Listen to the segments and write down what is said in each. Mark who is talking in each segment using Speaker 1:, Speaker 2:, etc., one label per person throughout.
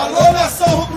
Speaker 1: Alô, nação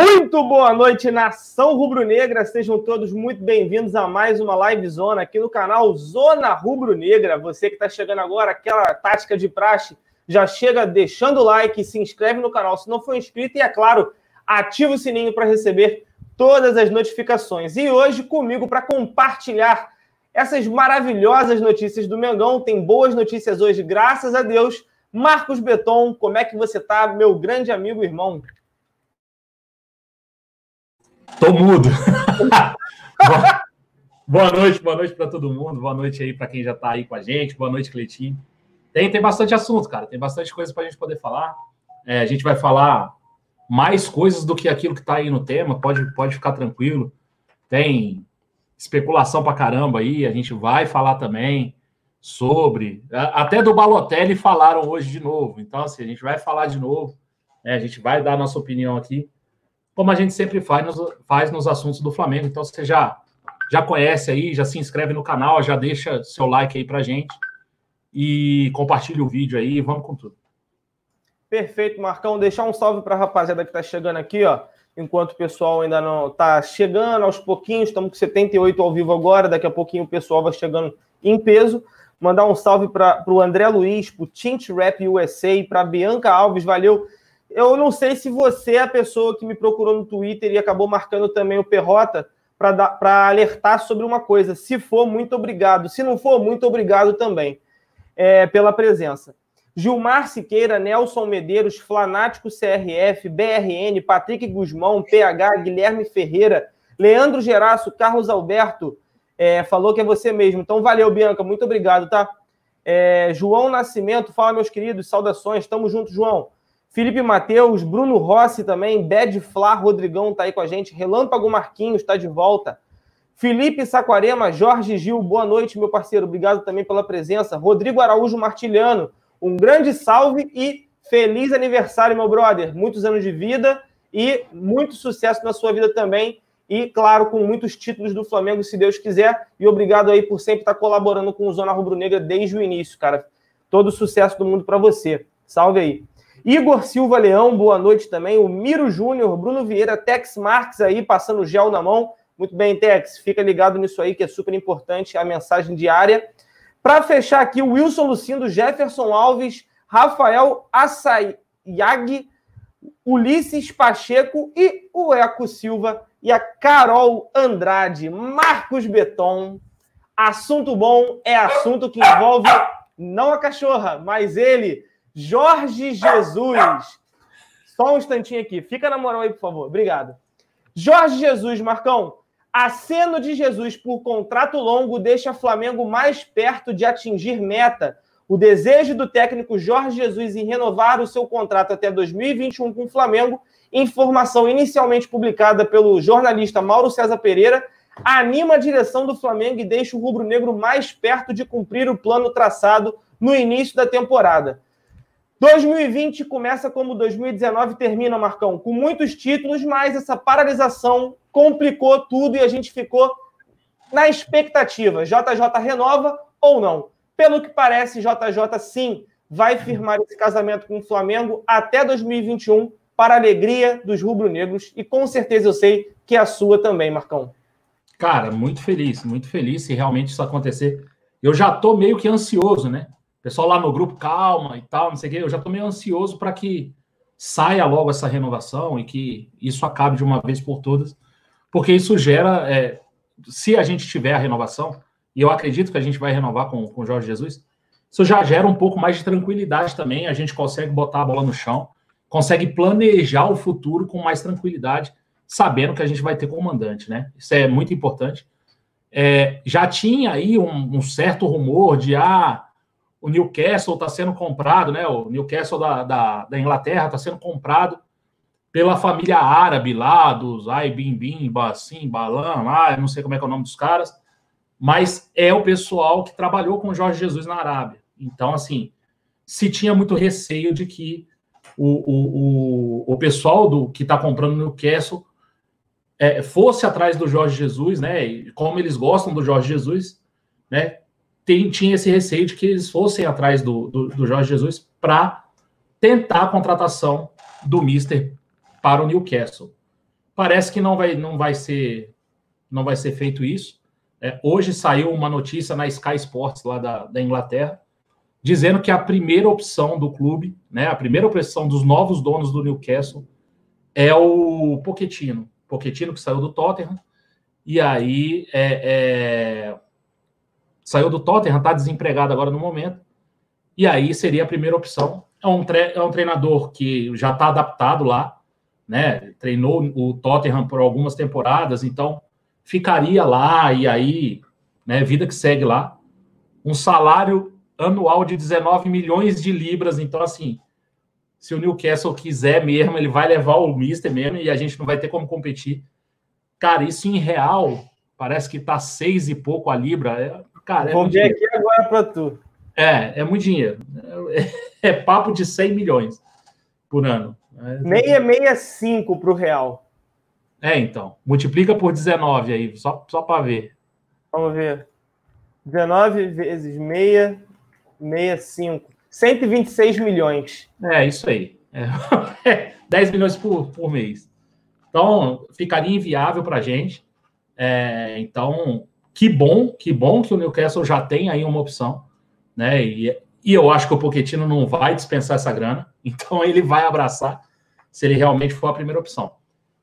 Speaker 2: Muito boa noite, nação rubro-negra. Sejam todos muito bem-vindos a mais uma live zona aqui no canal Zona Rubro-Negra. Você que está chegando agora, aquela tática de praxe, já chega deixando o like, se inscreve no canal se não for inscrito e, é claro, ativa o sininho para receber todas as notificações. E hoje comigo para compartilhar essas maravilhosas notícias do Mengão. Tem boas notícias hoje, graças a Deus. Marcos Beton, como é que você tá, meu grande amigo irmão?
Speaker 3: Tô mudo. boa, boa noite, boa noite para todo mundo. Boa noite aí para quem já está aí com a gente. Boa noite, Cleitinho. Tem, tem bastante assunto, cara. Tem bastante coisa para a gente poder falar. É, a gente vai falar mais coisas do que aquilo que está aí no tema. Pode, pode ficar tranquilo. Tem especulação para caramba aí. A gente vai falar também sobre. Até do Balotelli falaram hoje de novo. Então, assim, a gente vai falar de novo. É, a gente vai dar a nossa opinião aqui como a gente sempre faz nos, faz nos assuntos do Flamengo. Então, você já, já conhece aí, já se inscreve no canal, já deixa seu like aí pra gente e compartilha o vídeo aí, vamos com tudo.
Speaker 2: Perfeito, Marcão. Deixar um salve para a rapaziada que está chegando aqui, ó. Enquanto o pessoal ainda não está chegando aos pouquinhos, estamos com 78 ao vivo agora, daqui a pouquinho o pessoal vai chegando em peso. Mandar um salve para o André Luiz, para o Tint Rap USA, para Bianca Alves, valeu eu não sei se você é a pessoa que me procurou no Twitter e acabou marcando também o Perrota para alertar sobre uma coisa. Se for, muito obrigado. Se não for, muito obrigado também é, pela presença. Gilmar Siqueira, Nelson Medeiros, Flanático CRF, BRN, Patrick Guzmão, PH, Guilherme Ferreira, Leandro Geraço, Carlos Alberto, é, falou que é você mesmo. Então, valeu, Bianca, muito obrigado, tá? É, João Nascimento, fala, meus queridos, saudações, tamo junto, João. Felipe Matheus, Bruno Rossi também, Bad Flá, Rodrigão tá aí com a gente, Relâmpago Marquinhos está de volta. Felipe Saquarema, Jorge Gil, boa noite, meu parceiro, obrigado também pela presença. Rodrigo Araújo Martilhano, um grande salve e feliz aniversário, meu brother. Muitos anos de vida e muito sucesso na sua vida também. E, claro, com muitos títulos do Flamengo, se Deus quiser. E obrigado aí por sempre estar colaborando com o Zona Rubro Negra desde o início, cara. Todo sucesso do mundo para você. Salve aí. Igor Silva Leão, boa noite também. O Miro Júnior, Bruno Vieira, Tex Marques aí, passando gel na mão. Muito bem, Tex, fica ligado nisso aí, que é super importante a mensagem diária. Para fechar aqui, o Wilson Lucindo, Jefferson Alves, Rafael Assayag, Ulisses Pacheco e o Eco Silva e a Carol Andrade, Marcos Beton. Assunto bom é assunto que envolve não a cachorra, mas ele, Jorge Jesus. Só um instantinho aqui. Fica na moral aí, por favor. Obrigado. Jorge Jesus, Marcão. Aceno de Jesus por contrato longo deixa Flamengo mais perto de atingir meta. O desejo do técnico Jorge Jesus em renovar o seu contrato até 2021 com o Flamengo, informação inicialmente publicada pelo jornalista Mauro César Pereira, anima a direção do Flamengo e deixa o rubro-negro mais perto de cumprir o plano traçado no início da temporada. 2020 começa como 2019 termina, Marcão, com muitos títulos, mas essa paralisação complicou tudo e a gente ficou na expectativa. JJ renova ou não? Pelo que parece, JJ sim vai firmar esse casamento com o Flamengo até 2021 para a alegria dos rubro-negros e com certeza eu sei que é a sua também, Marcão.
Speaker 3: Cara, muito feliz, muito feliz se realmente isso acontecer. Eu já tô meio que ansioso, né? Pessoal lá no grupo, calma e tal, não sei o quê. Eu já estou meio ansioso para que saia logo essa renovação e que isso acabe de uma vez por todas, porque isso gera, é, se a gente tiver a renovação, e eu acredito que a gente vai renovar com o Jorge Jesus, isso já gera um pouco mais de tranquilidade também, a gente consegue botar a bola no chão, consegue planejar o futuro com mais tranquilidade, sabendo que a gente vai ter comandante, né? Isso é muito importante. É, já tinha aí um, um certo rumor de, ah, o Newcastle está sendo comprado, né? O Newcastle da, da, da Inglaterra está sendo comprado pela família árabe lá, dos Ai Bim Bim, Bassim, Balam, lá, não sei como é que é o nome dos caras, mas é o pessoal que trabalhou com Jorge Jesus na Arábia. Então, assim, se tinha muito receio de que o, o, o, o pessoal do que está comprando no Newcastle é, fosse atrás do Jorge Jesus, né? E como eles gostam do Jorge Jesus, né? Tem, tinha esse receio de que eles fossem atrás do, do, do Jorge Jesus para tentar a contratação do Mister para o Newcastle. Parece que não vai, não vai ser não vai ser feito isso. É, hoje saiu uma notícia na Sky Sports lá da, da Inglaterra dizendo que a primeira opção do clube, né, a primeira opção dos novos donos do Newcastle é o Pochettino. Pochettino que saiu do Tottenham e aí é, é, saiu do Tottenham, está desempregado agora no momento e aí seria a primeira opção. É um, tre é um treinador que já está adaptado lá, né? Treinou o Tottenham por algumas temporadas, então ficaria lá e aí, né? Vida que segue lá. Um salário anual de 19 milhões de libras, então assim, se o Newcastle quiser mesmo, ele vai levar o Mister mesmo e a gente não vai ter como competir. Cara, isso em real parece que tá seis e pouco a libra. É, cara, é
Speaker 2: Vou ver aqui agora para tu.
Speaker 3: É, é muito dinheiro. É, é, papo de 100 milhões por ano.
Speaker 2: 665 para o real.
Speaker 3: É, então. Multiplica por 19 aí, só, só para ver.
Speaker 2: Vamos ver. 19 vezes 6, 65. 126 milhões.
Speaker 3: É, isso aí. É, 10 milhões por, por mês. Então, ficaria inviável para a gente. É, então, que bom, que bom que o Newcastle já tem aí uma opção né? E, e eu acho que o Pochettino não vai dispensar essa grana, então ele vai abraçar se ele realmente for a primeira opção.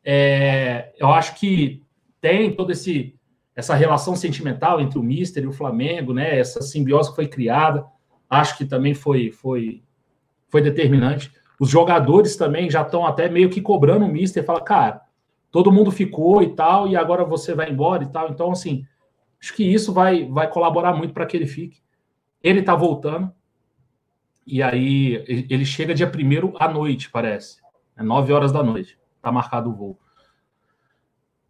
Speaker 3: É, eu acho que tem toda esse essa relação sentimental entre o Mister e o Flamengo, né? Essa simbiose que foi criada, acho que também foi foi foi determinante. Os jogadores também já estão até meio que cobrando o Mister, fala, cara, todo mundo ficou e tal, e agora você vai embora e tal. Então, assim, acho que isso vai vai colaborar muito para que ele fique. Ele está voltando. E aí ele chega dia primeiro à noite, parece. É 9 horas da noite. Está marcado o voo.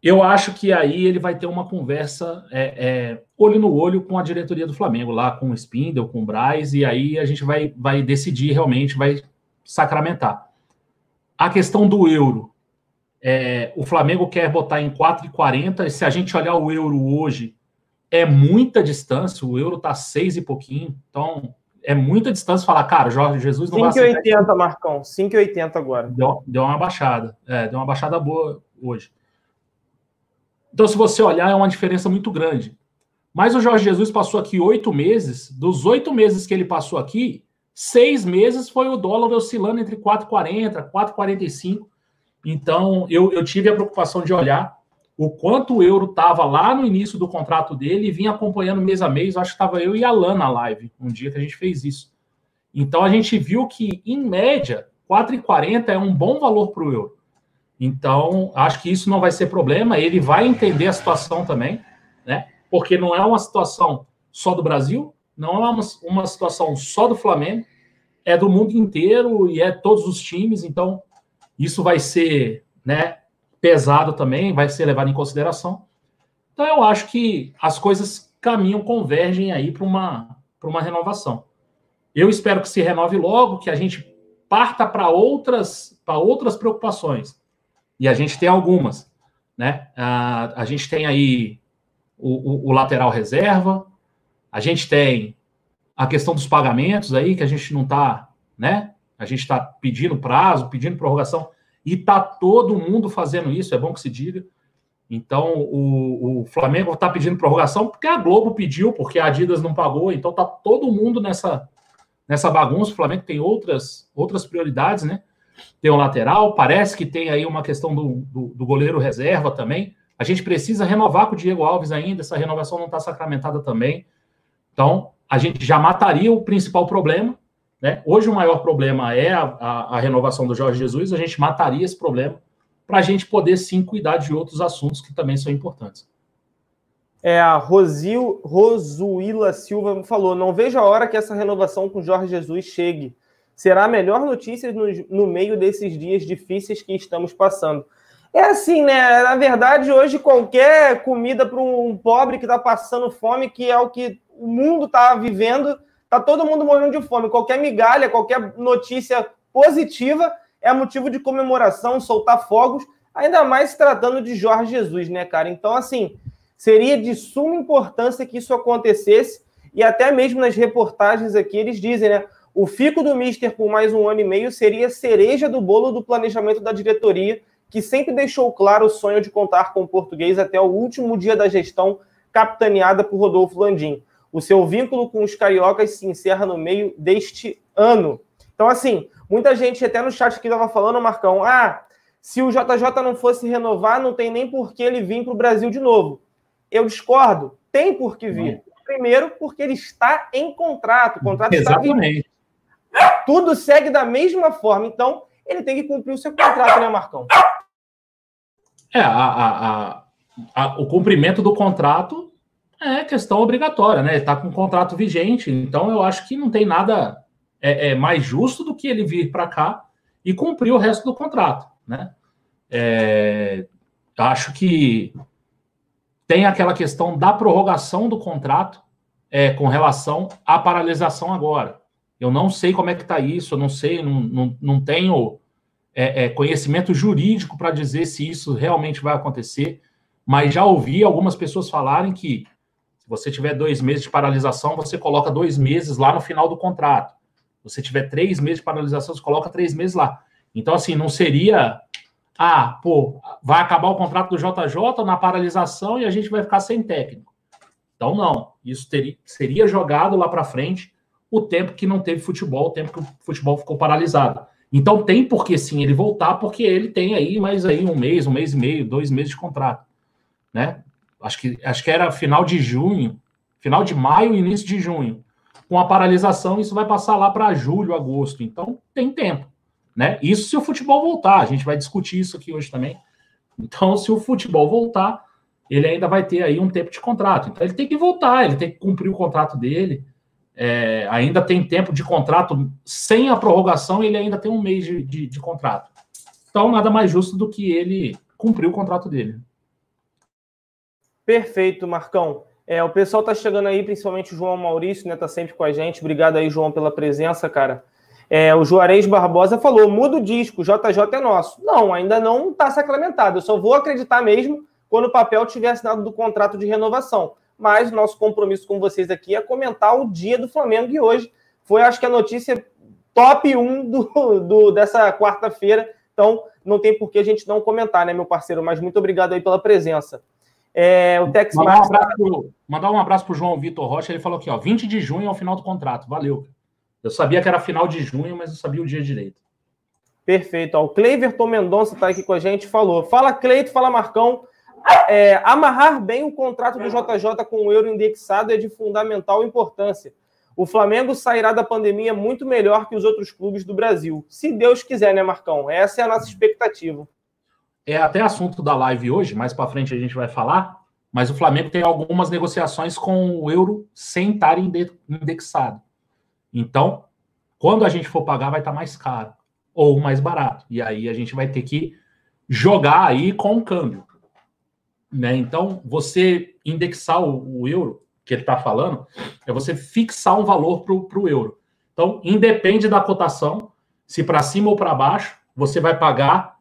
Speaker 3: Eu acho que aí ele vai ter uma conversa é, é, olho no olho com a diretoria do Flamengo, lá com o Spindle, com o Braz, e aí a gente vai, vai decidir realmente, vai sacramentar. A questão do euro. É, o Flamengo quer botar em 4,40. Se a gente olhar o euro hoje, é muita distância, o euro tá seis e pouquinho, então é muita distância falar, cara, Jorge Jesus não
Speaker 2: 5, vai 5,80, Marcão, 5,80 agora.
Speaker 3: Deu, deu uma baixada, é, deu uma baixada boa hoje. Então, se você olhar, é uma diferença muito grande. Mas o Jorge Jesus passou aqui oito meses, dos oito meses que ele passou aqui, seis meses foi o dólar oscilando entre 4,40, 4,45. Então, eu, eu tive a preocupação de olhar o quanto o euro estava lá no início do contrato dele e vinha acompanhando mês a mês. Acho que estava eu e a Lana na live, um dia que a gente fez isso. Então a gente viu que, em média, 4,40 é um bom valor para o euro. Então, acho que isso não vai ser problema. Ele vai entender a situação também, né? Porque não é uma situação só do Brasil, não é uma, uma situação só do Flamengo, é do mundo inteiro e é todos os times. Então, isso vai ser, né? Pesado também, vai ser levado em consideração. Então eu acho que as coisas caminham, convergem aí para uma, uma renovação. Eu espero que se renove logo, que a gente parta para outras, outras preocupações. E a gente tem algumas. Né? A, a gente tem aí o, o, o lateral reserva, a gente tem a questão dos pagamentos aí, que a gente não está, né? A gente está pedindo prazo, pedindo prorrogação. E tá todo mundo fazendo isso, é bom que se diga. Então, o, o Flamengo está pedindo prorrogação porque a Globo pediu, porque a Adidas não pagou. Então, tá todo mundo nessa, nessa bagunça. O Flamengo tem outras, outras prioridades, né? Tem o lateral, parece que tem aí uma questão do, do, do goleiro reserva também. A gente precisa renovar com o Diego Alves ainda, essa renovação não está sacramentada também. Então, a gente já mataria o principal problema, né? Hoje o maior problema é a, a, a renovação do Jorge Jesus, a gente mataria esse problema para a gente poder sim cuidar de outros assuntos que também são importantes.
Speaker 2: É, a Rosil, Rosuíla Silva falou: não vejo a hora que essa renovação com Jorge Jesus chegue. será a melhor notícia no, no meio desses dias difíceis que estamos passando. É assim, né? Na verdade, hoje qualquer comida para um pobre que está passando fome, que é o que o mundo está vivendo, tá todo mundo morrendo de fome. Qualquer migalha, qualquer notícia positiva é motivo de comemoração, soltar fogos, ainda mais se tratando de Jorge Jesus, né, cara? Então, assim, seria de suma importância que isso acontecesse, e até mesmo nas reportagens aqui eles dizem, né? O fico do Mister por mais um ano e meio seria cereja do bolo do planejamento da diretoria que sempre deixou claro o sonho de contar com o português até o último dia da gestão, capitaneada por Rodolfo Landim. O seu vínculo com os cariocas se encerra no meio deste ano. Então, assim, muita gente até no chat aqui estava falando, Marcão, ah, se o JJ não fosse renovar, não tem nem por que ele vir para o Brasil de novo. Eu discordo, tem por que vir. Primeiro, porque ele está em contrato. O contrato
Speaker 3: Exatamente.
Speaker 2: Está Tudo segue da mesma forma. Então, ele tem que cumprir o seu contrato, né, Marcão?
Speaker 3: É, a, a, a, o cumprimento do contrato é questão obrigatória, né? Está com um contrato vigente, então eu acho que não tem nada é, é mais justo do que ele vir para cá e cumprir o resto do contrato, né? É, acho que tem aquela questão da prorrogação do contrato é, com relação à paralisação agora. Eu não sei como é que está isso, eu não sei, não, não, não tenho é, é, conhecimento jurídico para dizer se isso realmente vai acontecer, mas já ouvi algumas pessoas falarem que se você tiver dois meses de paralisação, você coloca dois meses lá no final do contrato. Se você tiver três meses de paralisação, você coloca três meses lá. Então, assim, não seria. Ah, pô, vai acabar o contrato do JJ na paralisação e a gente vai ficar sem técnico. Então, não. Isso teria, seria jogado lá para frente o tempo que não teve futebol, o tempo que o futebol ficou paralisado. Então tem por que sim ele voltar, porque ele tem aí mais aí um mês, um mês e meio, dois meses de contrato, né? Acho que acho que era final de junho, final de maio, início de junho. Com a paralisação, isso vai passar lá para julho, agosto. Então tem tempo, né? Isso se o futebol voltar. A gente vai discutir isso aqui hoje também. Então, se o futebol voltar, ele ainda vai ter aí um tempo de contrato. Então ele tem que voltar, ele tem que cumprir o contrato dele é, ainda tem tempo de contrato sem a prorrogação, ele ainda tem um mês de, de, de contrato. Então, nada mais justo do que ele cumprir o contrato dele.
Speaker 2: Perfeito, Marcão. É, o pessoal tá chegando aí, principalmente o João Maurício, né? Tá sempre com a gente. Obrigado aí, João, pela presença, cara. É, o Juarez Barbosa falou: muda o disco, JJ é nosso. Não, ainda não está sacramentado. Eu só vou acreditar mesmo quando o papel tiver assinado do contrato de renovação mas nosso compromisso com vocês aqui é comentar o dia do Flamengo e hoje foi, acho que, a notícia top 1 do, do dessa quarta-feira. Então, não tem por que a gente não comentar, né, meu parceiro? Mas muito obrigado aí pela presença. É, o Tex
Speaker 3: mandar, um abraço pro, mandar um abraço para o João Vitor Rocha. Ele falou aqui, ó, 20 de junho é o final do contrato. Valeu. Eu sabia que era final de junho, mas eu sabia o dia direito.
Speaker 2: Perfeito. Ó, o Cleiverton Mendonça está aqui com a gente falou. Fala, Cleito, fala, Marcão. É, amarrar bem o contrato do JJ com o euro indexado é de fundamental importância. O Flamengo sairá da pandemia muito melhor que os outros clubes do Brasil. Se Deus quiser, né, Marcão? Essa é a nossa expectativa.
Speaker 3: É até assunto da live hoje, mais para frente a gente vai falar, mas o Flamengo tem algumas negociações com o euro sem estar indexado. Então, quando a gente for pagar, vai estar mais caro ou mais barato. E aí a gente vai ter que jogar aí com o câmbio. Né? Então, você indexar o, o euro, que ele está falando, é você fixar um valor para o euro. Então, independe da cotação, se para cima ou para baixo, você vai pagar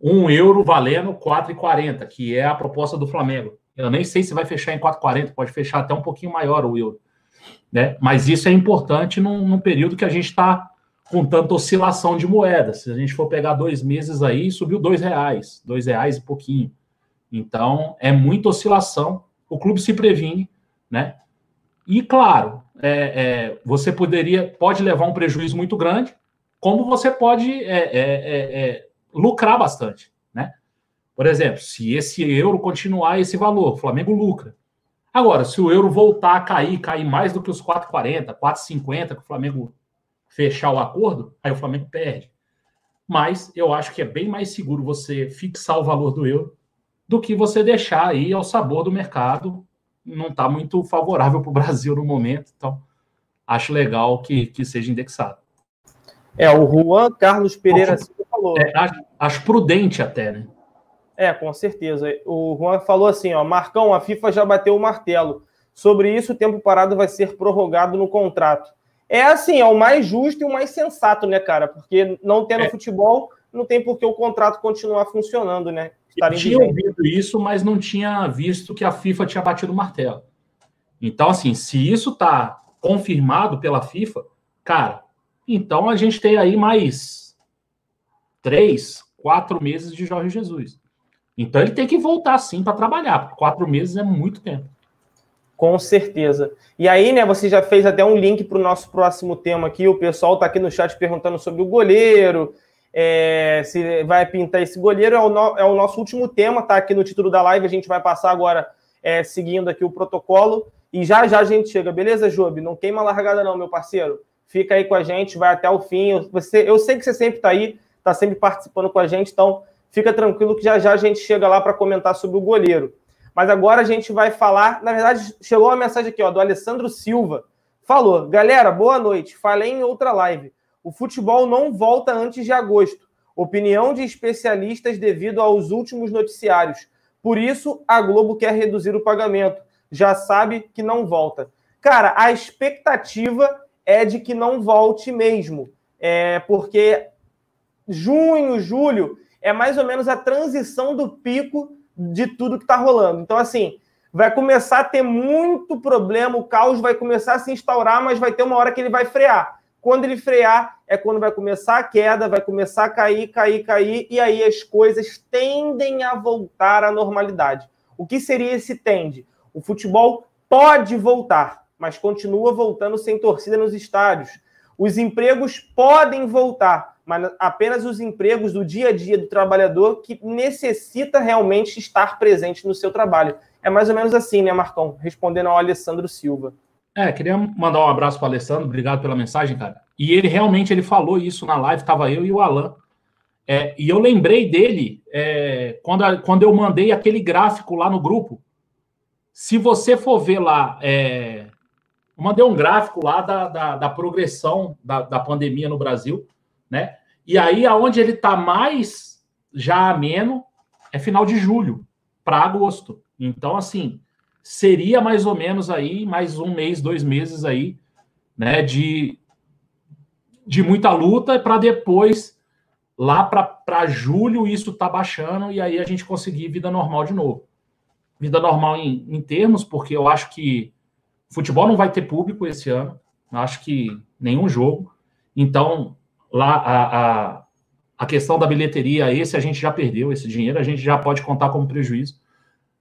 Speaker 3: um euro valendo 4,40, que é a proposta do Flamengo. Eu nem sei se vai fechar em 4,40, pode fechar até um pouquinho maior o euro. Né? Mas isso é importante num, num período que a gente está com tanta oscilação de moeda. Se a gente for pegar dois meses aí, subiu dois reais, dois reais e pouquinho. Então, é muita oscilação. O clube se previne, né? E, claro, é, é, você poderia, pode levar um prejuízo muito grande, como você pode é, é, é, é, lucrar bastante, né? Por exemplo, se esse euro continuar esse valor, o Flamengo lucra. Agora, se o euro voltar a cair, cair mais do que os 4,40, 4,50 que o Flamengo fechar o acordo, aí o Flamengo perde. Mas eu acho que é bem mais seguro você fixar o valor do euro do que você deixar aí ao sabor do mercado. Não está muito favorável para o Brasil no momento, então acho legal que, que seja indexado.
Speaker 2: É, o Juan Carlos Pereira Silva falou.
Speaker 3: É, acho, acho prudente até, né?
Speaker 2: É, com certeza. O Juan falou assim, ó, Marcão, a FIFA já bateu o martelo. Sobre isso, o tempo parado vai ser prorrogado no contrato. É assim, é o mais justo e o mais sensato, né, cara? Porque não tendo
Speaker 3: É.
Speaker 2: futebol, não tem por que o contrato continuar funcionando, né?
Speaker 3: Eu tinha ouvido isso, mas não tinha visto que a FIFA tinha batido o martelo. Então, assim, se isso está confirmado pela FIFA, cara, então a gente tem aí mais três, quatro meses de Jorge Jesus. Então ele tem que voltar sim para trabalhar, porque quatro meses é muito tempo.
Speaker 2: Com certeza. E aí, né, você já fez até um link para o nosso próximo tema aqui. O pessoal está aqui no chat perguntando sobre o goleiro, é, se vai pintar esse goleiro. É o, no- é o nosso último tema, tá aqui no título da live. A gente vai passar agora é, seguindo aqui o protocolo. E já já a gente chega, beleza, Job? Não queima a largada, não, meu parceiro. Fica aí com a gente, vai até o fim. Você, eu sei que você sempre está aí, está sempre participando com a gente, então fica tranquilo que já já a gente chega lá para comentar sobre o goleiro. Mas agora a gente vai falar. Na verdade, chegou uma mensagem aqui, ó, do Alessandro Silva. Falou, galera, boa noite. Falei em outra live. O futebol não volta antes de agosto. Opinião de especialistas devido aos últimos noticiários. Por isso, a Globo quer reduzir o pagamento. Já sabe que não volta. Cara, a expectativa é de que não volte mesmo. É porque junho, julho é mais ou menos a transição do pico de tudo que está rolando. Então, assim, vai começar a ter muito problema, o caos vai começar a se instaurar, mas vai ter uma hora que ele vai frear. Quando ele frear, é quando vai começar a queda, vai começar a cair, cair, cair, e aí as coisas tendem a voltar à normalidade. O que seria esse tende? O futebol pode voltar, mas continua voltando sem torcida nos estádios. Os empregos podem voltar, mas apenas os empregos do dia a dia do trabalhador que necessita realmente estar presente no seu trabalho. É mais ou menos assim, né, Marcão? Respondendo ao Alessandro Silva.
Speaker 3: É, queria mandar um abraço para o Alessandro, obrigado pela mensagem, cara. E ele realmente ele falou isso na live, tava eu e o Alan. É, e eu lembrei dele é, quando, quando eu mandei aquele gráfico lá no grupo. Se você for ver lá, é, eu mandei um gráfico lá da, da, da progressão da, da pandemia no Brasil, né? E aí, aonde ele está mais já ameno é final de julho para agosto. Então, assim, seria mais ou menos aí mais um mês, dois meses aí, né, de, de muita luta para depois lá para julho isso tá baixando e aí a gente conseguir vida normal de novo. Vida normal em, em termos, porque eu acho que futebol não vai ter público esse ano, acho que nenhum jogo. Então, lá a, a, a questão da bilheteria, esse a gente já perdeu, esse dinheiro a gente já pode contar como prejuízo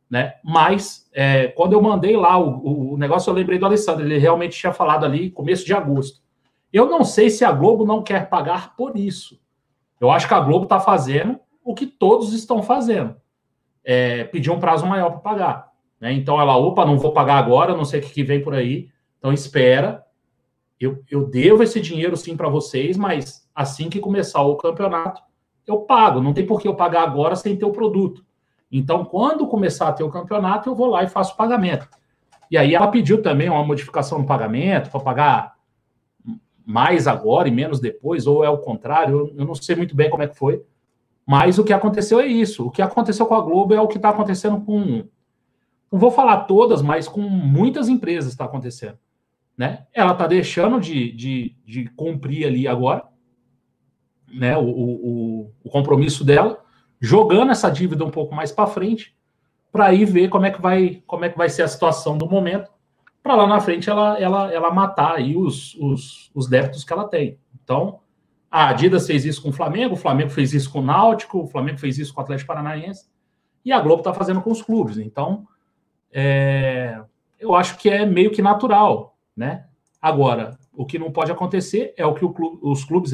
Speaker 3: né? Mas é, quando eu mandei lá o, o, negócio, eu lembrei do Alessandro, ele realmente tinha falado ali começo de agosto. Eu não sei se a Globo não quer pagar por isso. Eu acho que a Globo está fazendo o que todos estão fazendo. É, pedir um prazo maior para pagar. Né? Então ela, opa, não vou pagar agora, não sei o que, que vem por aí. Então espera. Eu, eu devo esse dinheiro sim para vocês, mas assim que começar o campeonato, eu pago. Não tem por que eu pagar agora sem ter o produto. Então, quando começar a ter o campeonato, eu vou lá e faço o pagamento. E aí ela pediu também uma modificação no pagamento, para pagar mais agora e menos depois, ou é o contrário, eu não sei muito bem como é que foi. Mas o que aconteceu é isso. O que aconteceu com a Globo é o que está acontecendo com. Não vou falar todas, mas com muitas empresas está acontecendo. Né? Ela está deixando de, de, de cumprir ali agora né, o, o, o compromisso dela jogando essa dívida um pouco mais para frente, para ir ver como é que vai como é que vai ser a situação do momento, para lá na frente ela ela, ela matar aí os, os, os débitos que ela tem. Então, a Adidas fez isso com o Flamengo, o Flamengo fez isso com o Náutico, o Flamengo fez isso com o Atlético Paranaense, e a Globo está fazendo com os clubes. Então, é, eu acho que é meio que natural, né? Agora, o que não pode acontecer é o que o clube, os, clubes,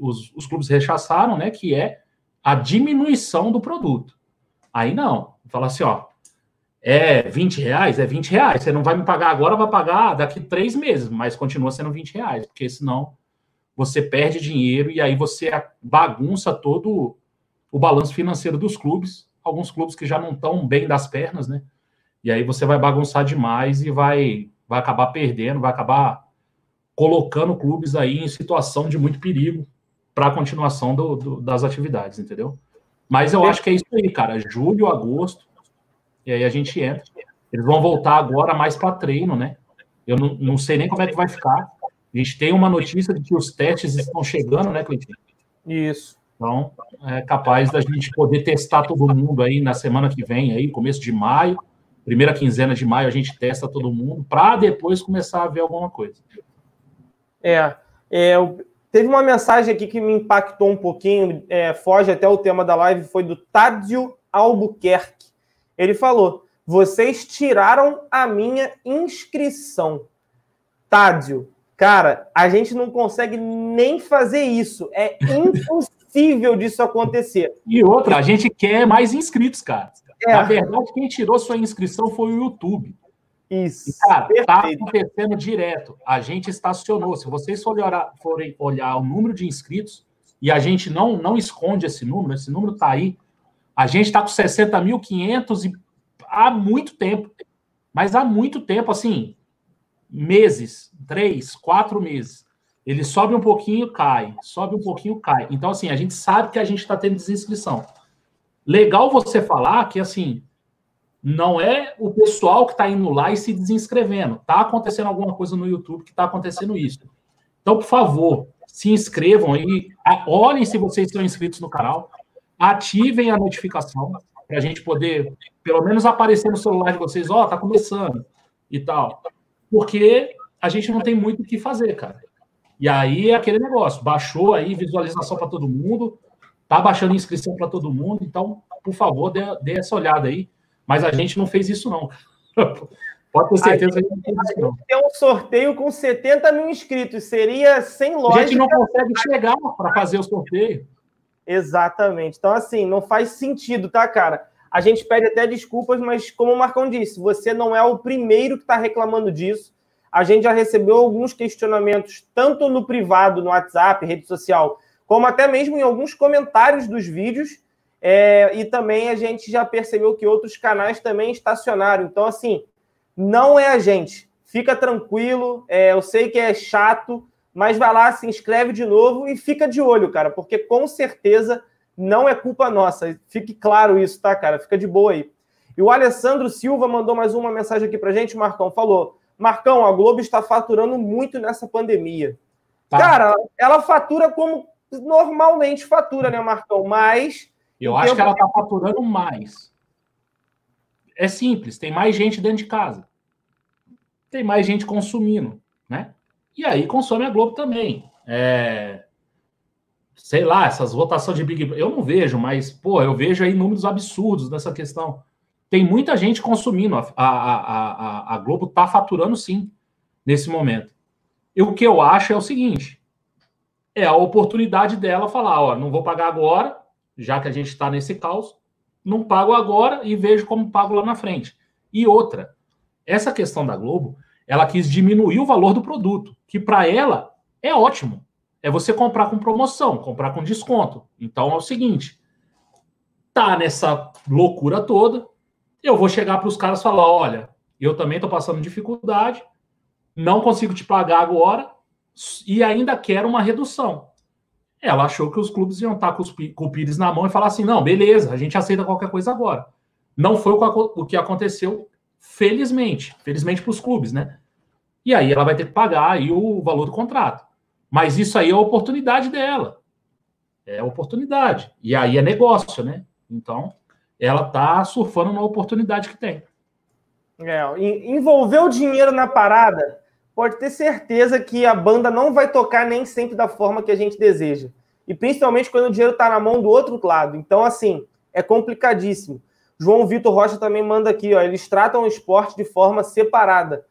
Speaker 3: os, os clubes rechaçaram, né? Que é a diminuição do produto. Aí não. Fala assim, ó, é 20 reais? É 20 reais. Você não vai me pagar agora, vai pagar daqui três meses, mas continua sendo 20 reais, porque senão você perde dinheiro e aí você bagunça todo o balanço financeiro dos clubes. Alguns clubes que já não estão bem das pernas, né? E aí você vai bagunçar demais e vai, vai acabar perdendo, vai acabar colocando clubes aí em situação de muito perigo para a continuação do, do, das atividades, entendeu? Mas eu acho que é isso aí, cara. Julho, agosto, e aí a gente entra. Eles vão voltar agora mais para treino, né? Eu não, não sei nem como é que vai ficar. A gente tem uma notícia de que os testes estão chegando, né, Cleitinho?
Speaker 2: Isso.
Speaker 3: Então, é capaz da gente poder testar todo mundo aí na semana que vem, aí, começo de maio, primeira quinzena de maio, a gente testa todo mundo, para depois começar a ver alguma coisa.
Speaker 2: É, é, teve uma mensagem aqui que me impactou um pouquinho, é, foge até o tema da live, foi do Tádio Albuquerque. Ele falou: vocês tiraram a minha inscrição. Tádio, cara, a gente não consegue nem fazer isso. É impossível disso acontecer.
Speaker 3: E outra, a gente quer mais inscritos, cara. É. Na verdade, quem tirou sua inscrição foi o YouTube.
Speaker 2: Isso.
Speaker 3: E, cara, perfeito. tá acontecendo direto. A gente estacionou. Se vocês forem olhar, forem olhar o número de inscritos, e a gente não, não esconde esse número, esse número tá aí. A gente está com 60.500 e há muito tempo. Mas há muito tempo, assim, meses, três, quatro meses. Ele sobe um pouquinho, cai, sobe um pouquinho, cai. Então, assim, a gente sabe que a gente está tendo desinscrição. Legal você falar que, assim, não é o pessoal que está indo lá e se desinscrevendo. Está acontecendo alguma coisa no YouTube que está acontecendo isso. Então, por favor, se inscrevam aí, olhem se vocês estão inscritos no canal, ativem a notificação para a gente poder, pelo menos, aparecer no celular de vocês, ó, oh, tá começando e tal. Porque a gente não tem muito o que fazer, cara. E aí é aquele negócio, baixou aí visualização para todo mundo, tá baixando inscrição para todo mundo, então, por favor, dê, dê essa olhada aí mas a gente não fez isso, não. Pode ter certeza que não fez isso, não.
Speaker 2: Tem um sorteio com 70 mil inscritos. Seria sem lógica.
Speaker 3: A gente não consegue chegar para fazer o sorteio.
Speaker 2: Exatamente. Então, assim, não faz sentido, tá, cara? A gente pede até desculpas, mas como o Marcão disse, você não é o primeiro que está reclamando disso. A gente já recebeu alguns questionamentos, tanto no privado, no WhatsApp, rede social, como até mesmo em alguns comentários dos vídeos. É, e também a gente já percebeu que outros canais também estacionaram. Então, assim, não é a gente. Fica tranquilo. É, eu sei que é chato, mas vai lá, se inscreve de novo e fica de olho, cara, porque com certeza não é culpa nossa. Fique claro isso, tá, cara? Fica de boa aí. E o Alessandro Silva mandou mais uma mensagem aqui pra gente, Marcão. Falou: Marcão, a Globo está faturando muito nessa pandemia. Tá. Cara, ela fatura como normalmente fatura, né, Marcão? Mas
Speaker 3: eu acho que ela está faturando mais. É simples, tem mais gente dentro de casa. Tem mais gente consumindo, né? E aí consome a Globo também. É... Sei lá, essas votações de Big Eu não vejo, mas, pô, eu vejo aí números absurdos nessa questão. Tem muita gente consumindo. A, a, a, a Globo está faturando sim, nesse momento. E o que eu acho é o seguinte: é a oportunidade dela falar, ó, não vou pagar agora, já que a gente está nesse caos, não pago agora e vejo como pago lá na frente. E outra, essa questão da Globo, ela quis diminuir o valor do produto, que para ela é ótimo. É você comprar com promoção, comprar com desconto. Então é o seguinte: tá nessa loucura toda, eu vou chegar para os caras e falar: olha, eu também estou passando dificuldade, não consigo te pagar agora e ainda quero uma redução. Ela achou que os clubes iam estar com, os, o Pires na mão e falar assim: não, beleza, a gente aceita qualquer coisa agora. Não foi o que aconteceu, felizmente. Felizmente para os clubes, né? E aí ela vai ter que pagar aí o valor do contrato. Mas isso aí é oportunidade dela. É oportunidade. E aí é negócio, né? Então, ela tá surfando na oportunidade que tem.
Speaker 2: É, envolver o dinheiro na parada pode ter certeza que a banda não vai tocar nem sempre da forma que a gente deseja. E principalmente quando o dinheiro está na mão do outro lado. Então, assim, é complicadíssimo. João Vitor Rocha também manda aqui, ó, eles tratam o esporte de forma separada.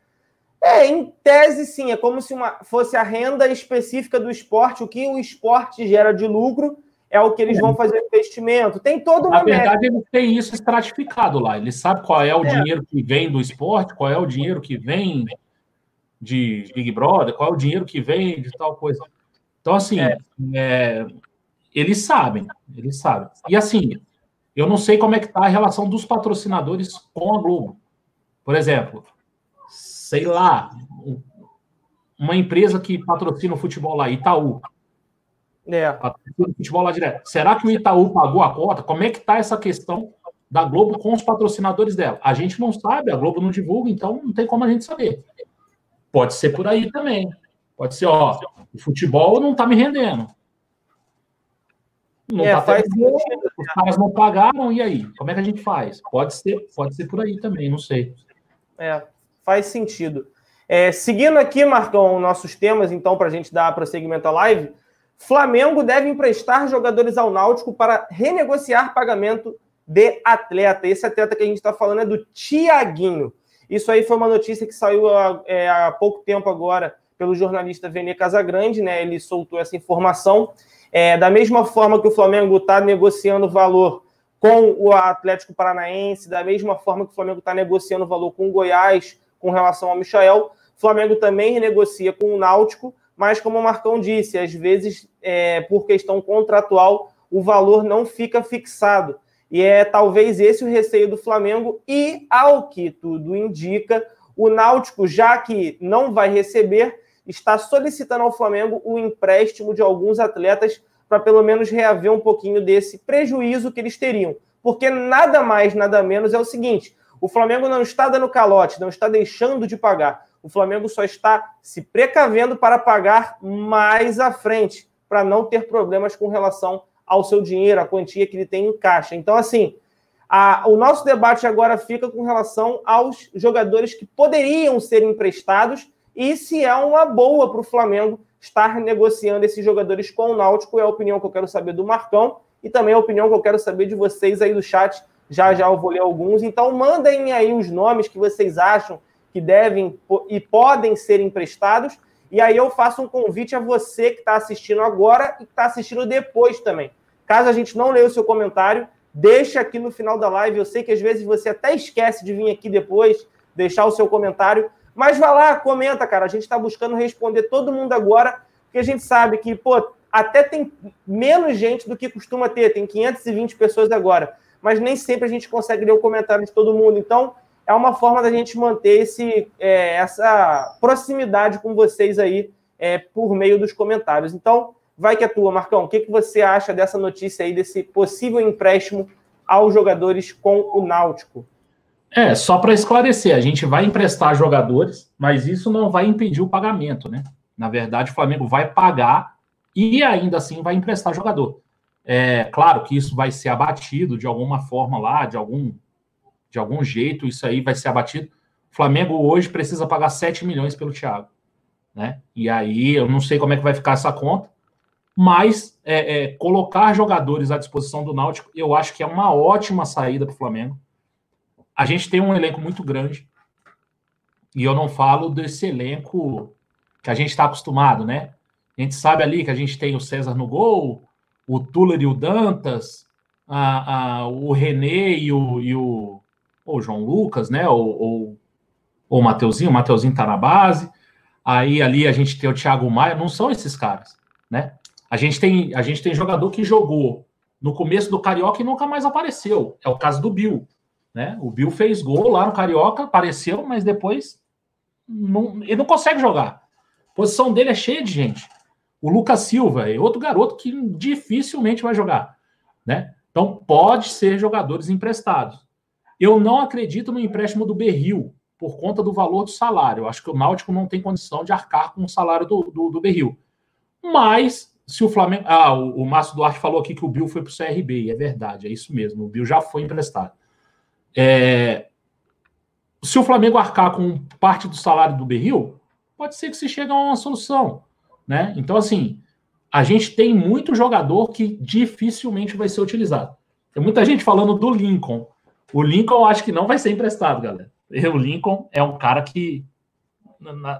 Speaker 2: É, em tese, sim, é como se uma, fosse a renda específica do esporte, o que o esporte gera de lucro é o que eles vão fazer investimento. Tem todo uma.
Speaker 3: Na verdade, eles têm isso estratificado lá. Eles sabem qual é o é. dinheiro que vem do esporte, qual é o dinheiro que vem de Big Brother, qual é o dinheiro que vem de tal coisa. Então, assim, é. É, eles sabem, eles sabem. E assim, eu não sei como é que está a relação dos patrocinadores com a Globo. Por exemplo, sei lá, uma empresa que patrocina o futebol lá, Itaú.
Speaker 2: É.
Speaker 3: Patrocina o futebol lá direto. Será que o Itaú pagou a cota? Como é que tá essa questão da Globo com os patrocinadores dela? A gente não sabe, a Globo não divulga, então não tem como a gente saber. Pode ser por aí também. Pode ser, ó, o futebol não tá me rendendo. Não
Speaker 2: É,
Speaker 3: tá
Speaker 2: faz
Speaker 3: tendo os caras não pagaram, e aí? Como é que a gente faz? Pode ser, pode ser por aí também, não sei.
Speaker 2: É, faz sentido. É, seguindo aqui, Marcão, nossos temas, então, para a gente dar prosseguimento à live, Flamengo deve emprestar jogadores ao Náutico para renegociar pagamento de atleta. Esse atleta que a gente está falando é do Tiaguinho. Isso aí foi uma notícia que saiu há, é, há pouco tempo agora pelo jornalista Vene Casagrande, né? Ele soltou essa informação. É, da mesma forma que o Flamengo está negociando valor com o Atlético Paranaense, da mesma forma que o Flamengo está negociando valor com o Goiás com relação ao Michael, o Flamengo também renegocia com o Náutico, mas como o Marcão disse, às vezes, é, por questão contratual, o valor não fica fixado. E é talvez esse o receio do Flamengo, e ao que tudo indica, o Náutico, já que não vai receber, está solicitando ao Flamengo o empréstimo de alguns atletas para pelo menos reaver um pouquinho desse prejuízo que eles teriam. Porque nada mais, nada menos é o seguinte: o Flamengo não está dando calote, não está deixando de pagar. O Flamengo só está se precavendo para pagar mais à frente, para não ter problemas com relação ao seu dinheiro, a quantia que ele tem em caixa. Então, assim, a, o nosso debate agora fica com relação aos jogadores que poderiam ser emprestados e se é uma boa para o Flamengo estar negociando esses jogadores com o Náutico. É a opinião que eu quero saber do Marcão e também a opinião que eu quero saber de vocês aí do chat. Já já eu vou ler alguns. Então, mandem aí os nomes que vocês acham que devem e podem ser emprestados. E aí eu faço um convite a você que está assistindo agora e que está assistindo depois também. Caso a gente não leia o seu comentário, deixa aqui no final da live. Eu sei que às vezes você até esquece de vir aqui depois, deixar o seu comentário. Mas vai lá, comenta, cara. A gente está buscando responder todo mundo agora, porque a gente sabe que, pô, até tem menos gente do que costuma ter. Tem 520 pessoas agora. Mas nem sempre a gente consegue ler o comentário de todo mundo. Então, é uma forma da gente manter esse, é, essa proximidade com vocês aí é, por meio dos comentários. Então, vai que é tua, Marcão. O que, que você acha dessa notícia aí, desse possível empréstimo aos jogadores com o Náutico?
Speaker 3: É, só para esclarecer, a gente vai emprestar jogadores, mas isso não vai impedir o pagamento, né? Na verdade, o Flamengo vai pagar e ainda assim vai emprestar jogador. É claro que isso vai ser abatido de alguma forma lá, de algum, de algum jeito, isso aí vai ser abatido. O Flamengo hoje precisa pagar 7 milhões pelo Thiago. Né? E aí eu não sei como é que vai ficar essa conta, mas é, é, colocar jogadores à disposição do Náutico, eu acho que é uma ótima saída para o Flamengo. A gente tem um elenco muito grande. E eu não falo desse elenco que a gente está acostumado, né? A gente sabe ali que a gente tem o César no gol, o Tuller e o Dantas, a, a, o René e o, e o, o João Lucas, né? Ou, o Mateuzinho, o Mateuzinho tá na base. Aí ali a gente tem o Thiago Maia, não são esses caras, né? A gente tem, a gente tem jogador que jogou no começo do Carioca e nunca mais apareceu. É o caso do Bill. Né? O Bill fez gol lá no Carioca, apareceu, mas depois não, ele não consegue jogar. A posição dele é cheia de gente. O Lucas Silva é outro garoto que dificilmente vai jogar. Né? Então, pode ser jogadores emprestados. Eu não acredito no empréstimo do Berril, por conta do valor do salário. Eu acho que o Náutico não tem condição de arcar com o salário do, do, do Berril. Mas, se o Flamengo. Ah, o, o Márcio Duarte falou aqui que o Bill foi para o CRB, e é verdade, é isso mesmo. O Bill já foi emprestado. É, se o Flamengo arcar com parte do salário do Berril, pode ser que se chegue a uma solução. Né? Então, assim, a gente tem muito jogador que dificilmente vai ser utilizado. Tem muita gente falando do Lincoln. O Lincoln eu acho que não vai ser emprestado, galera. O Lincoln é um cara que.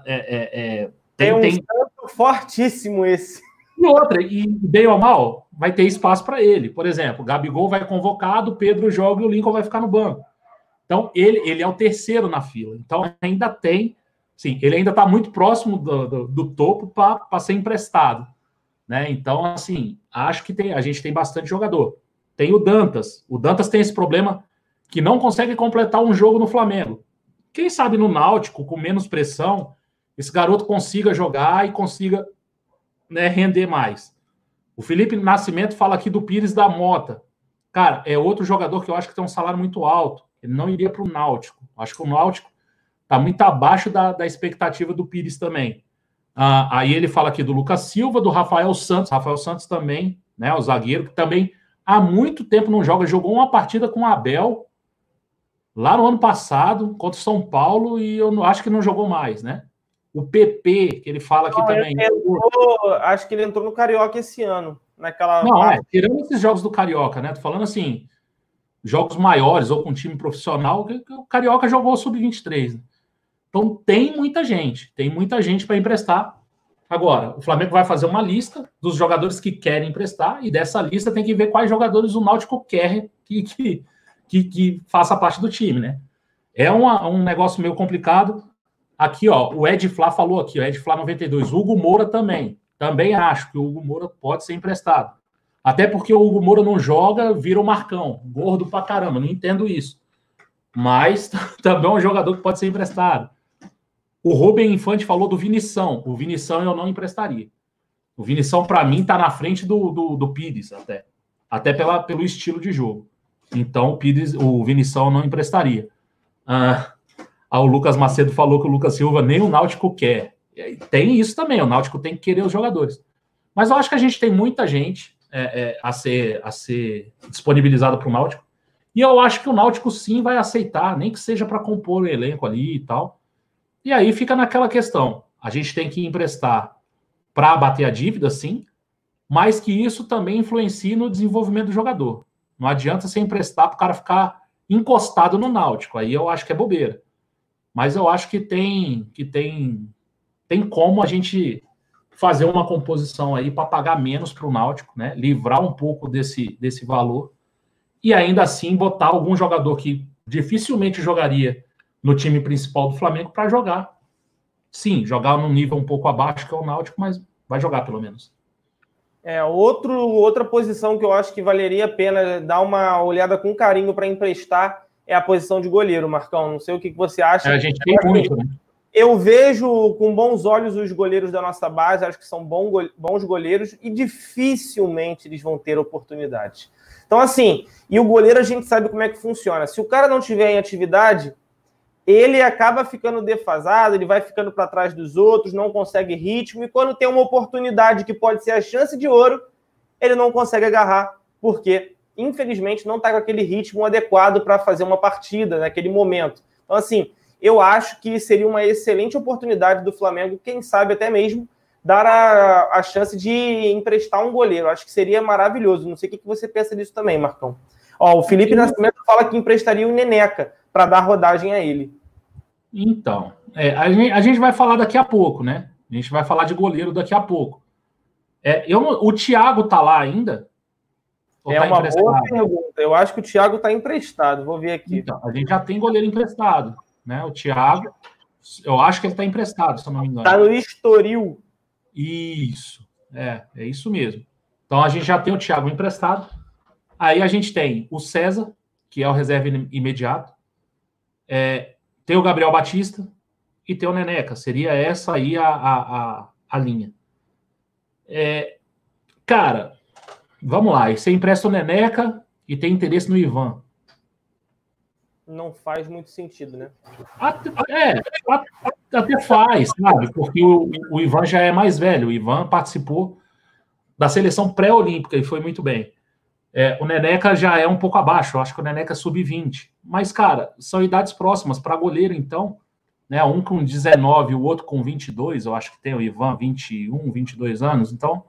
Speaker 3: É, é, é,
Speaker 2: tem, um tem... fortíssimo esse.
Speaker 3: E outra, e bem ou mal, vai ter espaço para ele. Por exemplo, Gabigol vai convocado, Pedro joga e o Lincoln vai ficar no banco. Então, ele, ele é o terceiro na fila. Então, ainda tem. Sim, ele ainda está muito próximo do, do, do topo para ser emprestado. Né? Então, assim, acho que tem, a gente tem bastante jogador. Tem o Dantas. O Dantas tem esse problema que não consegue completar um jogo no Flamengo. Quem sabe no Náutico, com menos pressão, esse garoto consiga jogar e consiga né, render mais. O Felipe Nascimento fala aqui do Pires da Mota. Cara, é outro jogador que eu acho que tem um salário muito alto. Ele não iria para o Náutico. Acho que o Náutico está muito abaixo da, da expectativa do Pires também. Ah, aí ele fala aqui do Lucas Silva, do Rafael Santos. Rafael Santos também, né? O zagueiro, que também há muito tempo não joga. Jogou uma partida com o Abel lá no ano passado contra o São Paulo e eu acho que não jogou mais, né? O PP, que ele fala aqui não, também.
Speaker 2: Entrou, acho que ele entrou no Carioca esse ano. Naquela
Speaker 3: não, é, tirando esses jogos do Carioca, né? Tô falando assim, jogos maiores ou com time profissional, o Carioca jogou sub-23. Né? Então tem muita gente, tem muita gente para emprestar. Agora, o Flamengo vai fazer uma lista dos jogadores que querem emprestar, e dessa lista tem que ver quais jogadores o Náutico quer que, que, que, que faça parte do time, né? É uma, um negócio meio complicado. Aqui, ó, o Ed Flá falou aqui, o Ed Flá 92. Hugo Moura também. Também acho que o Hugo Moura pode ser emprestado. Até porque o Hugo Moura não joga, vira o Marcão. Gordo pra caramba, não entendo isso. Mas também é um jogador que pode ser emprestado. O Rubem Infante falou do Vinição. O Vinição eu não emprestaria. O Vinição, para mim, tá na frente do, do, do Pires, até. Até pela, pelo estilo de jogo. Então, o Pires, o Vinição eu não emprestaria. Ah, ah, o Lucas Macedo falou que o Lucas Silva nem o Náutico quer. Tem isso também, o Náutico tem que querer os jogadores. Mas eu acho que a gente tem muita gente é, é, a, ser, a ser disponibilizada para o Náutico. E eu acho que o Náutico sim vai aceitar, nem que seja para compor o elenco ali e tal. E aí fica naquela questão: a gente tem que emprestar para bater a dívida, sim, mas que isso também influencie no desenvolvimento do jogador. Não adianta você emprestar para o cara ficar encostado no Náutico. Aí eu acho que é bobeira. Mas eu acho que tem que tem tem como a gente fazer uma composição aí para pagar menos para o Náutico, né? Livrar um pouco desse, desse valor e ainda assim botar algum jogador que dificilmente jogaria no time principal do Flamengo para jogar. Sim, jogar num nível um pouco abaixo que é o Náutico, mas vai jogar pelo menos.
Speaker 2: É, outro, outra posição que eu acho que valeria a pena dar uma olhada com carinho para emprestar é a posição de goleiro, Marcão. Não sei o que você acha. É,
Speaker 3: a gente tem muito, né?
Speaker 2: Eu vejo com bons olhos os goleiros da nossa base, acho que são bons goleiros e dificilmente eles vão ter oportunidade. Então, assim, e o goleiro a gente sabe como é que funciona. Se o cara não tiver em atividade, ele acaba ficando defasado, ele vai ficando para trás dos outros, não consegue ritmo, e quando tem uma oportunidade que pode ser a chance de ouro, ele não consegue agarrar, porque infelizmente, não está com aquele ritmo adequado para fazer uma partida naquele momento. Então, assim, eu acho que seria uma excelente oportunidade do Flamengo, quem sabe até mesmo dar a, a chance de emprestar um goleiro. Acho que seria maravilhoso. Não sei o que você pensa disso também, Marcão. Ó, o Felipe Nascimento fala que emprestaria o Neneca para dar rodagem a ele.
Speaker 3: Então, é, a, gente, a, gente, vai falar daqui a pouco, né? A gente vai falar de goleiro daqui a pouco. É, eu, o Thiago tá lá ainda?
Speaker 2: Ou é tá uma boa pergunta. Eu acho que o Thiago está emprestado. Vou ver aqui.
Speaker 3: Então, a gente já tem goleiro emprestado, né? O Thiago, eu acho que ele está emprestado, se eu não me engano.
Speaker 2: Está no Estoril.
Speaker 3: Isso. É, é isso mesmo. Então a gente já tem o Thiago emprestado. Aí a gente tem o César, que é o reserva imediato. É, tem o Gabriel Batista e tem o Neneca. Seria essa aí a, a, a, a linha. É, cara, Vamos lá, e você empresta o Neneca e tem interesse no Ivan.
Speaker 2: Não faz muito sentido, né?
Speaker 3: Até, é, até faz, sabe? Porque o, o Ivan já é mais velho. O Ivan participou da seleção pré-olímpica e foi muito bem. É, o Neneca já é um pouco abaixo, eu acho que o Neneca é sub-20. Mas, cara, são idades próximas para goleiro, então. Né, um com 19 e o outro com 22, eu acho que tem o Ivan 21, 22 anos, então,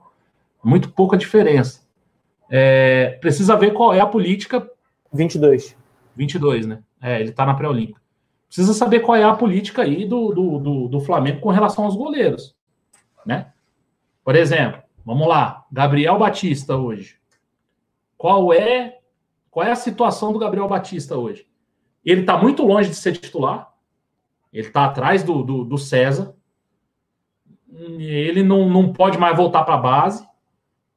Speaker 3: muito pouca diferença. É, precisa ver qual é a política.
Speaker 2: 22.
Speaker 3: 22, né? É, ele tá na pré-olímpica. Precisa saber qual é a política aí do, do, do, do Flamengo com relação aos goleiros, né? Por exemplo, vamos lá, Gabriel Batista hoje. Qual é qual é a situação do Gabriel Batista hoje? Ele está muito longe de ser titular. Ele está atrás do, do, do, César. Ele não, não pode mais voltar para a base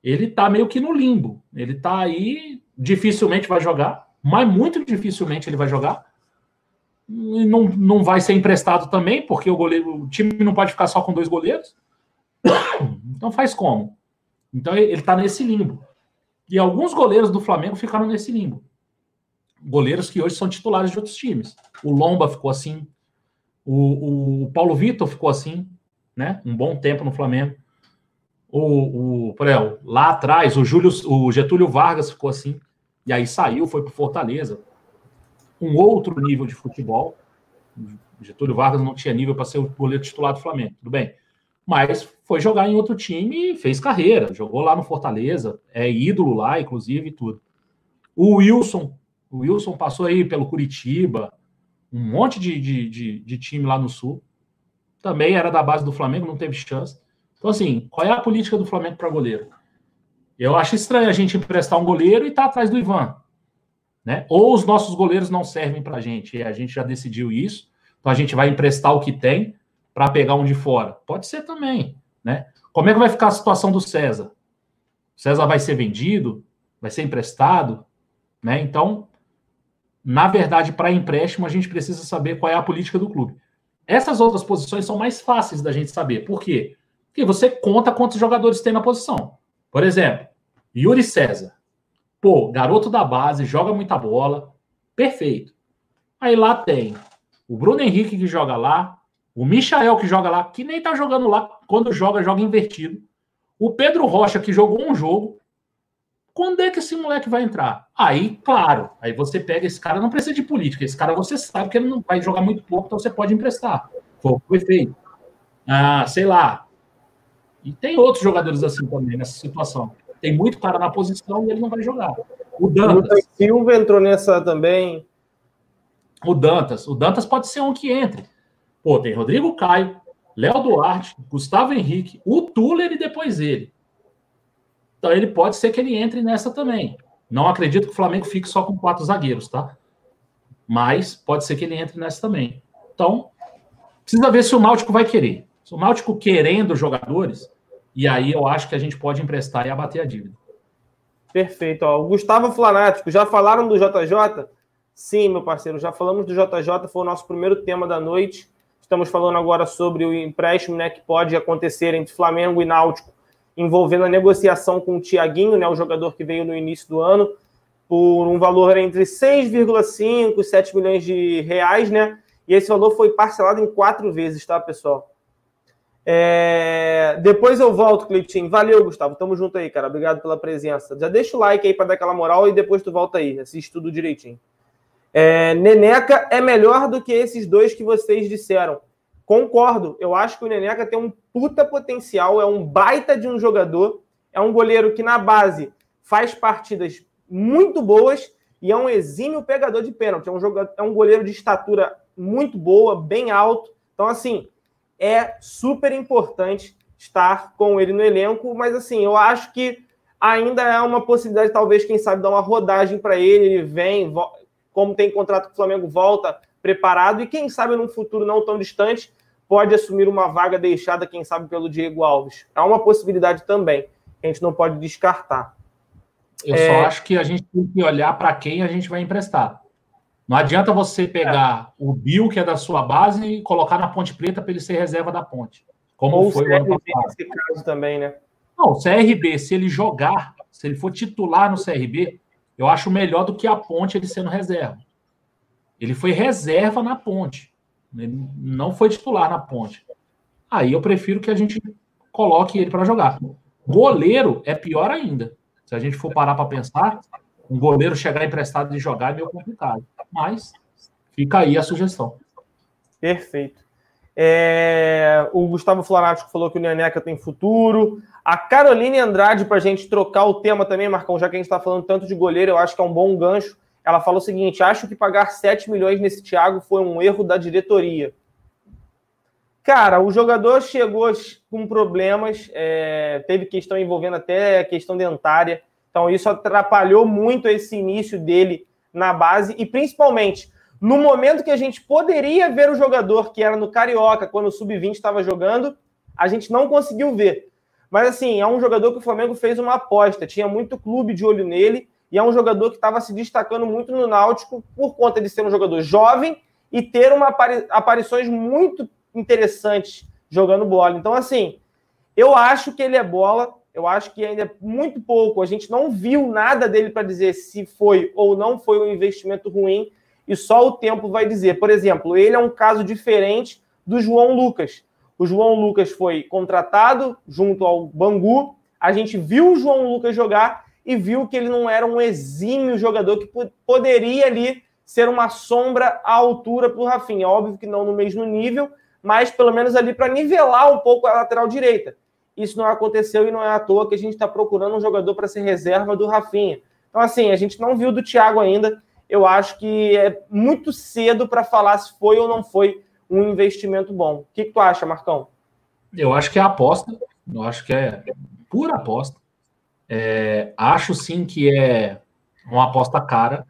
Speaker 3: ele tá meio que no limbo. Ele tá aí, dificilmente vai jogar, mas muito dificilmente ele vai jogar. não, não vai ser emprestado também, porque o goleiro, o time não pode ficar só com dois goleiros. Então faz como? Então ele está nesse limbo. E alguns goleiros do Flamengo ficaram nesse limbo. Goleiros que hoje são titulares de outros times. O Lomba ficou assim. O, o Paulo Vitor ficou assim, né? Um bom tempo no Flamengo. O, o, por exemplo, lá atrás, o, Júlio, o Getúlio Vargas ficou assim. E aí saiu, foi para Fortaleza. Um outro nível de futebol. Getúlio Vargas não tinha nível para ser o goleiro titular do Flamengo. Tudo bem mas foi jogar em outro time e fez carreira. Jogou lá no Fortaleza, é ídolo lá, inclusive, tudo. O Wilson, o Wilson passou aí pelo Curitiba, um monte de, de, de, de time lá no Sul. Também era da base do Flamengo, não teve chance. Então, assim, qual é a política do Flamengo para goleiro? Eu acho estranho a gente emprestar um goleiro e tá atrás do Ivan. Né? Ou os nossos goleiros não servem para a gente, e a gente já decidiu isso. Então a gente vai emprestar o que tem para pegar um de fora? Pode ser também, né? Como é que vai ficar a situação do César? O César vai ser vendido? Vai ser emprestado? Né? Então, na verdade, para empréstimo, a gente precisa saber qual é a política do clube. Essas outras posições são mais fáceis da gente saber. Por quê? Porque você conta quantos jogadores tem na posição. Por exemplo, Yuri César. Pô, garoto da base, joga muita bola. Perfeito. Aí lá tem o Bruno Henrique que joga lá, o Michael, que joga lá, que nem tá jogando lá, quando joga, joga invertido. O Pedro Rocha, que jogou um jogo. Quando é que esse moleque vai entrar? Aí, claro, aí você pega esse cara, não precisa de política. Esse cara você sabe que ele não vai jogar muito pouco, então você pode emprestar. Foi que foi feito. Ah, sei lá. E tem outros jogadores assim também nessa situação. Tem muito cara na posição e ele não vai jogar. O Dantas.
Speaker 2: O Silva entrou nessa também.
Speaker 3: O Dantas. O Dantas pode ser um que entre. Pô, tem Rodrigo Caio, Léo Duarte, Gustavo Henrique, o Tuller e depois ele. Então ele pode ser que ele entre nessa também. Não acredito que o Flamengo fique só com quatro zagueiros, tá? Mas pode ser que ele entre nessa também. Então, precisa ver se o Náutico vai querer. Se o Náutico querendo jogadores, e aí eu acho que a gente pode emprestar e abater a dívida.
Speaker 2: Perfeito. Ó, o Gustavo Flanático, já falaram do JJ? Sim, meu parceiro, já falamos do JJ, foi o nosso primeiro tema da noite. Estamos falando agora sobre o empréstimo né, que pode acontecer entre Flamengo e Náutico, envolvendo a negociação com o Tiaguinho, né, o jogador que veio no início do ano, por um valor entre 6,5 e 7 milhões de reais, né? E esse valor foi parcelado em quatro vezes, tá, pessoal? É... Depois eu volto, Cleitinho. Valeu, Gustavo. Tamo junto aí, cara. Obrigado pela presença. Já deixa o like aí para dar aquela moral e depois tu volta aí. Assiste tudo direitinho. É, Neneca é melhor do que esses dois que vocês disseram. Concordo. Eu acho que o Neneca tem um puta potencial, é um baita de um jogador, é um goleiro que na base faz partidas muito boas e é um exímio pegador de pênalti. É um, jogador, é um goleiro de estatura muito boa, bem alto. Então, assim, é super importante estar com ele no elenco, mas assim, eu acho que ainda é uma possibilidade, talvez, quem sabe, dar uma rodagem para ele. Ele vem, como tem contrato com o Flamengo, volta preparado e quem sabe num futuro não tão distante pode assumir uma vaga deixada, quem sabe, pelo Diego Alves. É uma possibilidade também, que a gente não pode descartar.
Speaker 3: Eu é... só acho que a gente tem que olhar para quem a gente vai emprestar. Não adianta você pegar é. o Bill, que é da sua base, e colocar na Ponte Preta para ele ser reserva da Ponte. Como Ou foi o ano passado. Nesse caso
Speaker 2: também, né?
Speaker 3: Não, o CRB, se ele jogar, se ele for titular no CRB, eu acho melhor do que a ponte ele sendo reserva. Ele foi reserva na ponte. Ele não foi titular na ponte. Aí eu prefiro que a gente coloque ele para jogar. Goleiro é pior ainda. Se a gente for parar para pensar, um goleiro chegar emprestado e jogar é meio complicado. Mas fica aí a sugestão.
Speaker 2: Perfeito. É, o Gustavo Florático falou que o Neneca tem futuro. A Caroline Andrade, para a gente trocar o tema também, Marcão, já que a gente está falando tanto de goleiro, eu acho que é um bom gancho. Ela fala o seguinte: acho que pagar 7 milhões nesse Thiago foi um erro da diretoria. Cara, o jogador chegou com problemas, é, teve questão envolvendo até questão dentária. Então, isso atrapalhou muito esse início dele na base e principalmente no momento que a gente poderia ver o jogador que era no Carioca, quando o Sub-20 estava jogando, a gente não conseguiu ver. Mas assim, é um jogador que o Flamengo fez uma aposta, tinha muito clube de olho nele, e é um jogador que estava se destacando muito no Náutico por conta de ser um jogador jovem e ter uma apari aparições muito interessantes jogando bola. Então, assim, eu acho que ele é bola, eu acho que ainda é muito pouco. A gente não viu nada dele para dizer se foi ou não foi um investimento ruim, e só o tempo vai dizer. Por exemplo, ele é um caso diferente do João Lucas. O João Lucas foi contratado junto ao Bangu. A gente viu o João Lucas jogar e viu que ele não era um exímio jogador que poderia ali ser uma sombra à altura para o Rafinha. Óbvio que não no mesmo nível, mas pelo menos ali para nivelar um pouco a lateral direita. Isso não aconteceu e não é à toa que a gente está procurando um jogador para ser reserva do Rafinha. Então, assim, a gente não viu do Thiago ainda. Eu acho que é muito cedo para falar se foi ou não foi um investimento bom. O que, que tu acha, Marcão?
Speaker 3: Eu acho que é aposta. Eu acho que é pura aposta. É, acho sim que é uma aposta cara.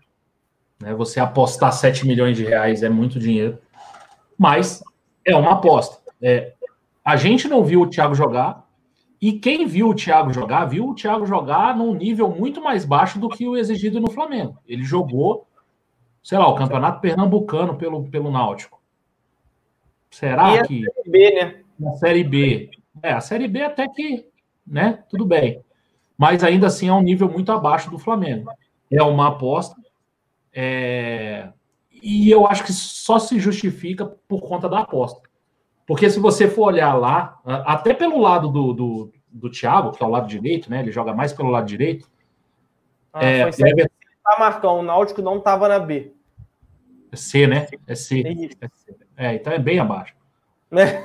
Speaker 3: Né? Você apostar 7 milhões de reais é muito dinheiro. Mas é uma aposta. É, a gente não viu o Thiago jogar. E quem viu o Thiago jogar, viu o Thiago jogar num nível muito mais baixo do que o exigido no Flamengo. Ele jogou, sei lá, o Campeonato Pernambucano pelo, pelo Náutico. Será e que. A Série B, né? Na Série B. É, a Série B até que, né? Tudo bem. Mas ainda assim é um nível muito abaixo do Flamengo. É uma aposta. É... E eu acho que só se justifica por conta da aposta. Porque se você for olhar lá, até pelo lado do, do, do Thiago, que é o lado direito, né? Ele joga mais pelo lado direito.
Speaker 2: Ah, é, foi é... Tá, Marcão, o Náutico não estava na B.
Speaker 3: É C, né? É C. É, C. é então é bem abaixo. É,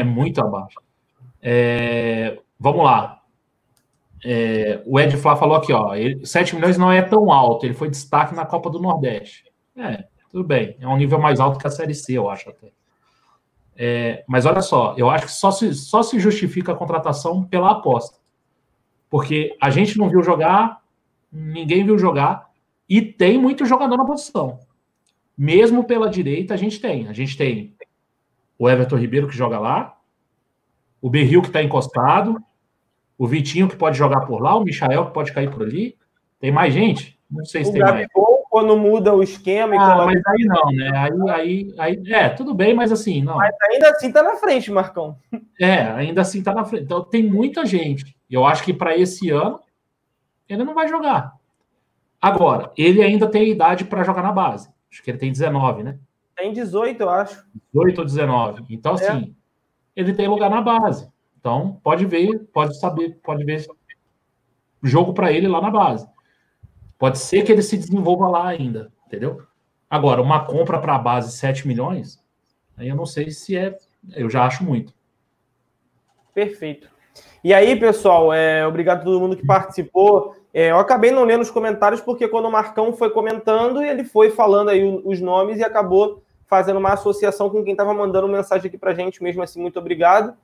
Speaker 3: é muito abaixo. É, vamos lá. É, o Ed Flá falou aqui, ó, ele, 7 milhões não é tão alto, ele foi destaque na Copa do Nordeste. É, tudo bem, é um nível mais alto que a Série C, eu acho até. É, mas olha só, eu acho que só se, só se justifica a contratação pela aposta. Porque a gente não viu jogar, ninguém viu jogar, e tem muito jogador na posição. Mesmo pela direita, a gente tem. A gente tem o Everton Ribeiro que joga lá, o Berril que está encostado, o Vitinho que pode jogar por lá, o Michael que pode cair por ali. Tem mais gente? Não sei se o tem Gabigol,
Speaker 2: mais. Quando muda o esquema.
Speaker 3: Ah, coloca... mas aí não, né? Aí, aí, aí, é, tudo bem, mas assim, não. Mas
Speaker 2: ainda assim tá na frente, Marcão.
Speaker 3: É, ainda assim tá na frente. Então tem muita gente. Eu acho que para esse ano ele não vai jogar. Agora, ele ainda tem idade para jogar na base. Acho que ele tem 19, né?
Speaker 2: Tem 18, eu acho.
Speaker 3: 18 ou 19. Então, é. assim, ele tem lugar na base. Então, pode ver, pode saber, pode ver jogo para ele lá na base. Pode ser que ele se desenvolva lá ainda, entendeu? Agora, uma compra para a base 7 milhões, aí eu não sei se é. Eu já acho muito.
Speaker 2: Perfeito. E aí, pessoal, é, obrigado a todo mundo que participou. É, eu acabei não lendo os comentários porque quando o Marcão foi comentando, ele foi falando aí os nomes e acabou fazendo uma associação com quem estava mandando mensagem aqui para gente, mesmo assim, muito obrigado.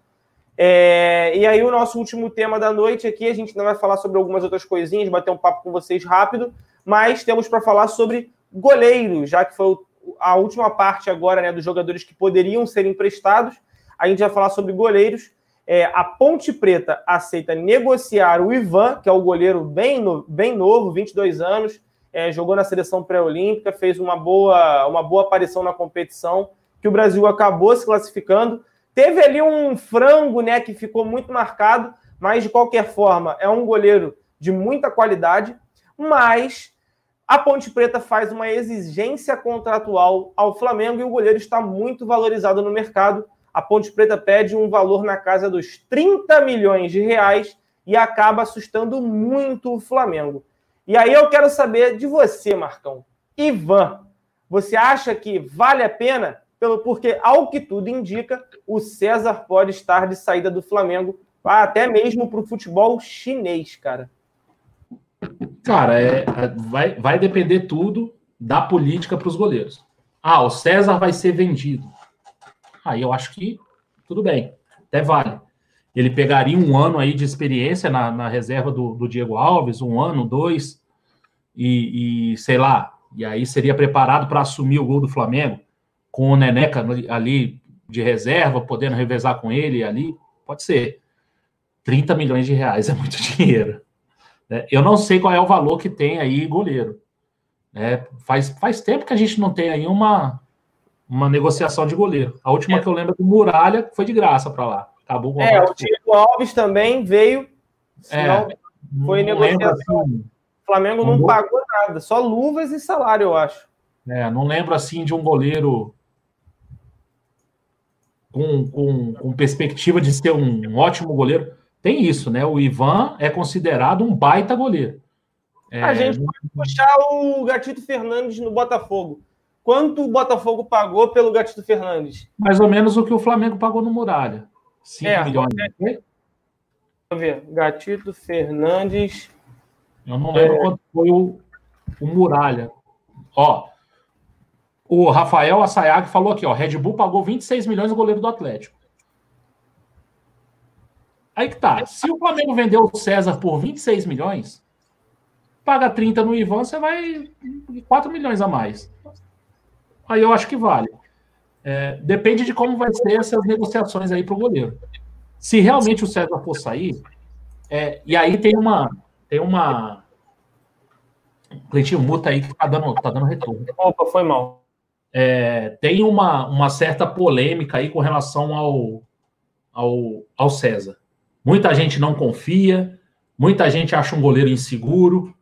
Speaker 2: É, e aí, o nosso último tema da noite aqui, a gente não vai falar sobre algumas outras coisinhas, bater um papo com vocês rápido, mas temos para falar sobre goleiros, já que foi a última parte agora né, dos jogadores que poderiam ser emprestados. A gente vai falar sobre goleiros. É, a Ponte Preta aceita negociar o Ivan, que é o goleiro bem, no, bem novo, 22 anos, é, jogou na seleção pré-olímpica, fez uma boa, uma boa aparição na competição, que o Brasil acabou se classificando. Teve ali um frango, né, que ficou muito marcado, mas de qualquer forma é um goleiro de muita qualidade. Mas a Ponte Preta faz uma exigência contratual ao Flamengo e o goleiro está muito valorizado no mercado. A Ponte Preta pede um valor na casa dos 30 milhões de reais e acaba assustando muito o Flamengo. E aí eu quero saber de você, Marcão. Ivan, você acha que vale a pena pelo porque, ao que tudo indica, o César pode estar de saída do Flamengo, até mesmo para o futebol chinês, cara.
Speaker 3: Cara, é, é, vai, vai depender tudo da política para os goleiros. Ah, o César vai ser vendido. Aí eu acho que tudo bem, até vale. Ele pegaria um ano aí de experiência na, na reserva do, do, Diego Alves, um ano, dois, e, e sei lá, e aí seria preparado para assumir o gol do Flamengo com o Neneca ali de reserva, podendo revezar com ele ali, pode ser. 30 milhões de reais é muito dinheiro. Né? Eu não sei qual é o valor que tem aí goleiro. Né? Faz, faz tempo que a gente não tem aí uma, uma negociação de goleiro. A última é. que eu lembro do Muralha foi de graça para lá. Acabou
Speaker 2: com É, o Diego Alves também veio. É, foi negociação. Assim, o Flamengo não, não pagou nada, só luvas e salário, eu acho.
Speaker 3: É, não lembro assim de um goleiro com, com, com perspectiva de ser um ótimo goleiro. Tem isso, né? O Ivan é considerado um baita goleiro.
Speaker 2: É, a gente pode puxar o Gatito Fernandes no Botafogo. Quanto o Botafogo pagou pelo Gatito Fernandes?
Speaker 3: Mais ou menos o que o Flamengo pagou no Muralha. 5 é, milhões. É.
Speaker 2: Deixa eu ver. Gatito Fernandes.
Speaker 3: Eu não lembro é... quanto foi o, o Muralha. Ó, o Rafael Assayag falou aqui, ó, Red Bull pagou 26 milhões no goleiro do Atlético. Aí que tá. Se o Flamengo vendeu o César por 26 milhões, paga 30 no Ivan, você vai 4 milhões a mais. Aí eu acho que vale. É, depende de como vai ser essas negociações aí para o goleiro. Se realmente o César for sair, é, e aí tem uma tem uma Cleitinho Muta aí que tá dando, tá dando retorno.
Speaker 2: Opa, foi mal
Speaker 3: é, tem uma, uma certa polêmica aí com relação ao, ao, ao César. Muita gente não confia, muita gente acha um goleiro inseguro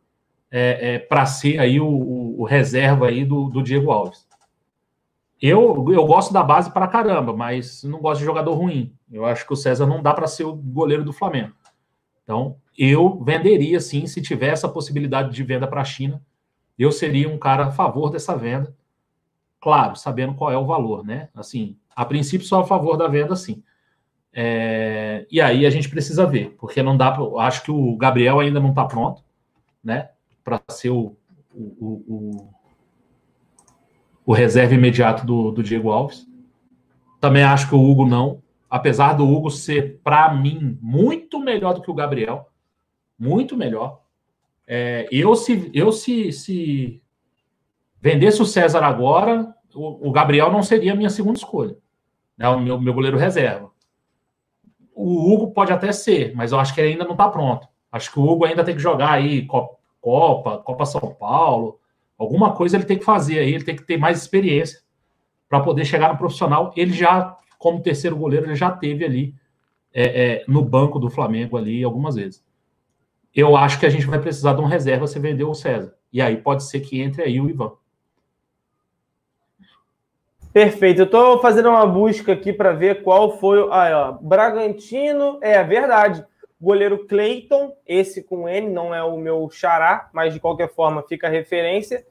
Speaker 3: é, é, para ser aí o, o, reserva aí do, do Diego Alves. Eu, eu gosto da base para caramba, mas não gosto de jogador ruim. Eu acho que o César não dá para ser o goleiro do Flamengo. Então, eu venderia sim, se tiver essa possibilidade de venda para a China, eu seria um cara a favor dessa venda claro, sabendo qual é o valor, né? Assim, a princípio só a favor da venda, sim. É, e aí a gente precisa ver, porque não dá para. Acho que o Gabriel ainda não está pronto, né? Para ser o, o, o, o, reserva imediato do, do Diego Alves. Também acho que o Hugo não, apesar do Hugo ser, para mim, muito melhor do que o Gabriel, muito melhor. É, eu se eu se, se Vendesse o César agora, o, Gabriel não seria a minha segunda escolha. Né? O meu, meu goleiro reserva. O Hugo pode até ser, mas eu acho que ele ainda não está pronto. Acho que o Hugo ainda tem que jogar aí Copa, Copa São Paulo, alguma coisa ele tem que fazer aí, ele tem que ter mais experiência para poder chegar no profissional. Ele já, como terceiro goleiro, ele já teve ali é, é, no banco do Flamengo ali algumas vezes. Eu acho que a gente vai precisar de um reserva se vender o César. E aí pode ser que entre aí o Ivan.
Speaker 2: Perfeito. Eu estou fazendo uma busca aqui para ver qual foi. Ah, ó, Bragantino. É verdade. Goleiro Cleiton, esse com N, não é o meu xará, mas de qualquer forma fica a referência.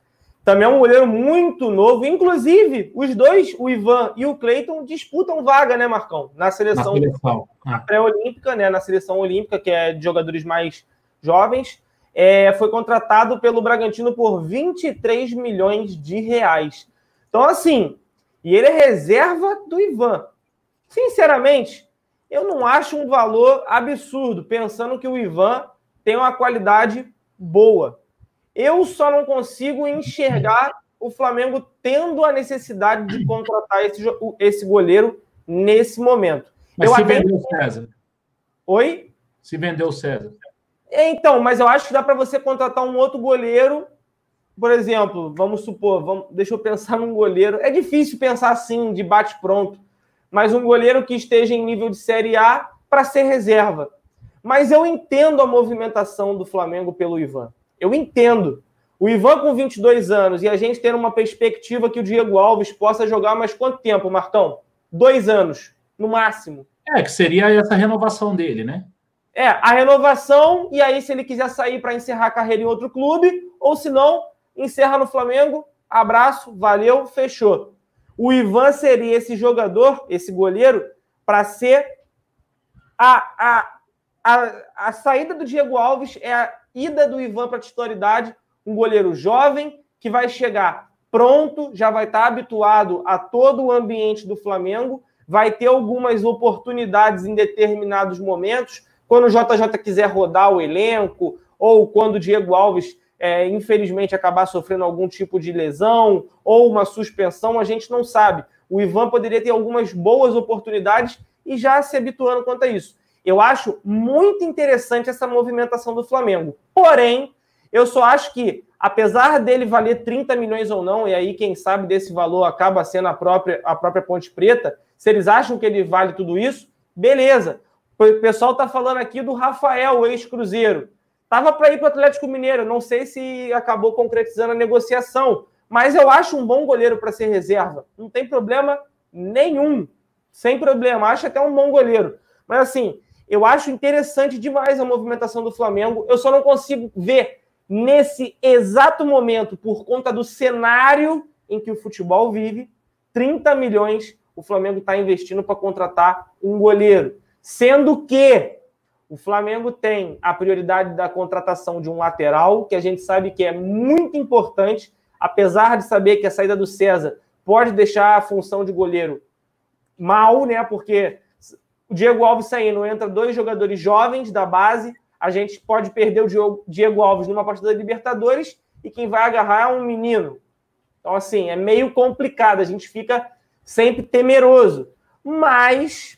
Speaker 2: Também é um goleiro muito novo. Inclusive, os dois, o Ivan e o Cleiton, disputam vaga, né, Marcão? Na seleção, seleção. Ah. pré-olímpica, né? Na seleção olímpica, que é de jogadores mais jovens. É, foi contratado pelo Bragantino por 23 milhões de reais. Então, assim, e ele é reserva do Ivan. Sinceramente, eu não acho um valor absurdo, pensando que o Ivan tem uma qualidade boa. Eu só não consigo enxergar o Flamengo tendo a necessidade de contratar esse, esse goleiro nesse momento.
Speaker 3: Mas eu se vendeu o César.
Speaker 2: Oi?
Speaker 3: Se vendeu o César.
Speaker 2: Então, mas eu acho que dá para você contratar um outro goleiro por exemplo, vamos supor, vamos, deixa eu pensar num goleiro. É difícil pensar assim, de bate-pronto, mas um goleiro que esteja em nível de Série A para ser reserva. Mas eu entendo a movimentação do Flamengo pelo Ivan. Eu entendo. O Ivan com 22 anos e a gente ter uma perspectiva que o Diego Alves possa jogar mais quanto tempo, Marcão? Dois anos, no máximo.
Speaker 3: É, que seria essa renovação dele, né?
Speaker 2: É, a renovação, e aí se ele quiser sair para encerrar a carreira em outro clube, ou se não, encerra no Flamengo, abraço, valeu, fechou. O Ivan seria esse jogador, esse goleiro, para ser a, a, a, a saída do Diego Alves, é a ida do Ivan para a titularidade, um goleiro jovem que vai chegar pronto, já vai estar habituado a todo o ambiente do Flamengo, vai ter algumas oportunidades em determinados momentos, quando o JJ quiser rodar o elenco, ou quando o Diego Alves é, infelizmente, acabar sofrendo algum tipo de lesão ou uma suspensão, a gente não sabe. O Ivan poderia ter algumas boas oportunidades e já se habituando quanto a isso. Eu acho muito interessante essa movimentação do Flamengo. Porém, Eu só acho que, apesar dele valer 30 milhões ou não, e aí quem sabe desse valor acaba sendo a própria, a própria Ponte Preta, se eles acham que ele vale tudo isso, beleza. O pessoal está falando aqui do Rafael, ex-Cruzeiro. Tava para ir para o Atlético Mineiro, não sei se acabou concretizando a negociação, mas eu acho um bom goleiro para ser reserva. Não tem problema nenhum. Sem problema. Acho até um bom goleiro. Mas assim, eu acho interessante demais a movimentação do Flamengo. Eu só não consigo ver nesse exato momento, por conta do cenário em que o futebol vive, 30 milhões o Flamengo está investindo para contratar um goleiro. Sendo que o Flamengo tem a prioridade da contratação de um lateral, que a gente sabe que é muito importante, apesar de saber que a saída do César pode deixar a função de goleiro mal, né? Porque o Diego Alves saindo, entra dois jogadores jovens da base, a gente pode perder o Diego Alves numa partida da Libertadores e quem vai agarrar é um menino. Então, assim, é meio complicado, a gente fica sempre temeroso. Mas,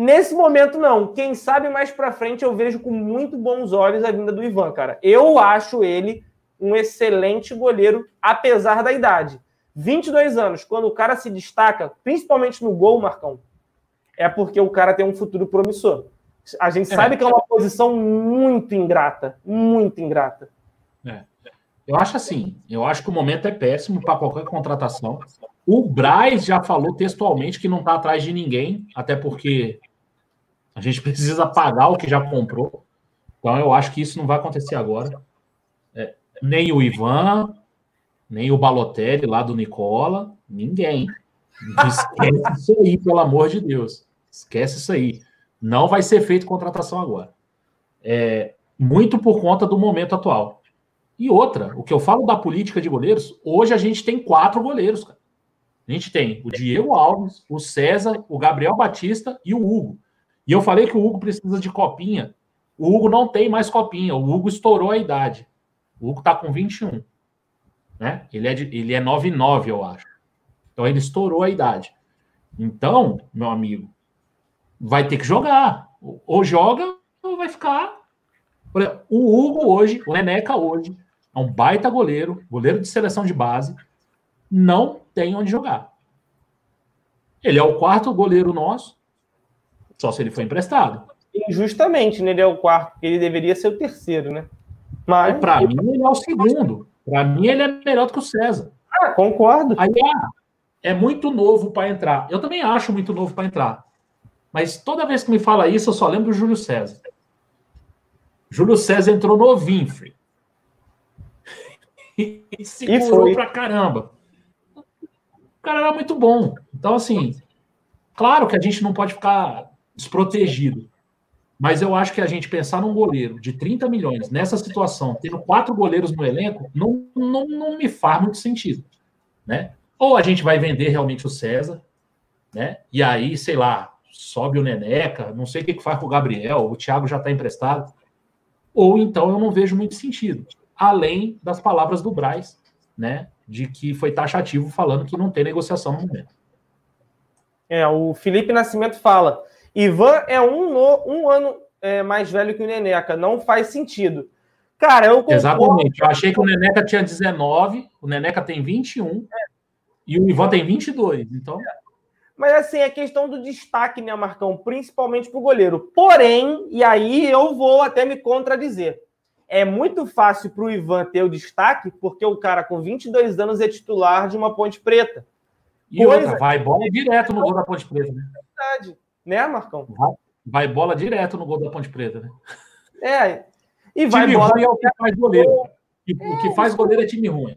Speaker 2: nesse momento, não. Quem sabe mais para frente eu vejo com muito bons olhos a vinda do Ivan, cara. Eu acho ele um excelente goleiro, apesar da idade. 22 anos, quando o cara se destaca, principalmente no gol, Marcão, é porque o cara tem um futuro promissor. A gente é. sabe que é uma posição muito ingrata, muito ingrata.
Speaker 3: É. Eu acho assim, eu acho que o momento é péssimo para qualquer contratação. O Braz já falou textualmente que não está atrás de ninguém, até porque a gente precisa pagar o que já comprou. Então eu acho que isso não vai acontecer agora. É, nem o Ivan, nem o Balotelli lá do Nicola, ninguém. Esquece isso aí, pelo amor de Deus. Esquece isso aí. Não vai ser feito contratação agora. É, muito por conta do momento atual. E outra, o que eu falo da política de goleiros, hoje a gente tem quatro goleiros, cara. A gente tem o Diego Alves, o César, o Gabriel Batista e o Hugo. E eu falei que o Hugo precisa de copinha. O Hugo não tem mais copinha. O Hugo estourou a idade. O Hugo tá com 21. Né? Ele é, de, ele é 9,9, eu acho. Então ele estourou a idade. Então, meu amigo, vai ter que jogar. Ou joga ou vai ficar. O Hugo hoje, o Neneca hoje, é um baita goleiro, goleiro de seleção de base, não tem onde jogar. Ele é o quarto goleiro nosso, só se ele foi emprestado.
Speaker 2: Injustamente, né? Ele é o quarto, ele deveria ser o terceiro, né? Mas
Speaker 3: para mim ele é o segundo. Para mim ele é melhor do que o César.
Speaker 2: Ah, concordo.
Speaker 3: Aí é, é muito novo para entrar. Eu também acho muito novo para entrar. Mas toda vez que me fala isso, eu só lembro do Júlio César. Júlio César entrou novinho, filho. E, segurou pra caramba. O cara era muito bom. Então, assim, claro que a gente não pode ficar desprotegido. Mas eu acho que a gente pensar num goleiro de 30 milhões nessa situação, tendo quatro goleiros no elenco, não, não, não me faz muito sentido. Né? Ou a gente vai vender realmente o César, né? E aí, sei lá, sobe o Neneca, não sei o que, faz com o Gabriel, o Thiago já está emprestado. Ou então eu não vejo muito sentido. Além das palavras do Braz, né? De que foi taxativo falando que não tem negociação no momento.
Speaker 2: É, o Felipe Nascimento fala: Ivan é um, no, um ano é, mais velho que o Neneca, não faz sentido. Cara, eu
Speaker 3: concordo. Exatamente. Eu achei que o Neneca tinha 19, o Neneca tem 21 é. e o Ivan tem 22. Então. É.
Speaker 2: Mas assim, é questão do destaque, né, Marcão? Principalmente para o goleiro. Porém, e aí eu vou até me contradizer. É muito fácil para o Ivan ter o destaque, porque o cara com 22 anos é titular de uma Ponte Preta.
Speaker 3: E Coisa... outra, vai bola direto no gol da Ponte Preta, né?
Speaker 2: Verdade. Né, Marcão?
Speaker 3: Vai, vai, bola direto no gol da Ponte Preta, né?
Speaker 2: É. E vai time bola.
Speaker 3: Ruim é o que faz goleiro. É. O que faz goleiro é time ruim.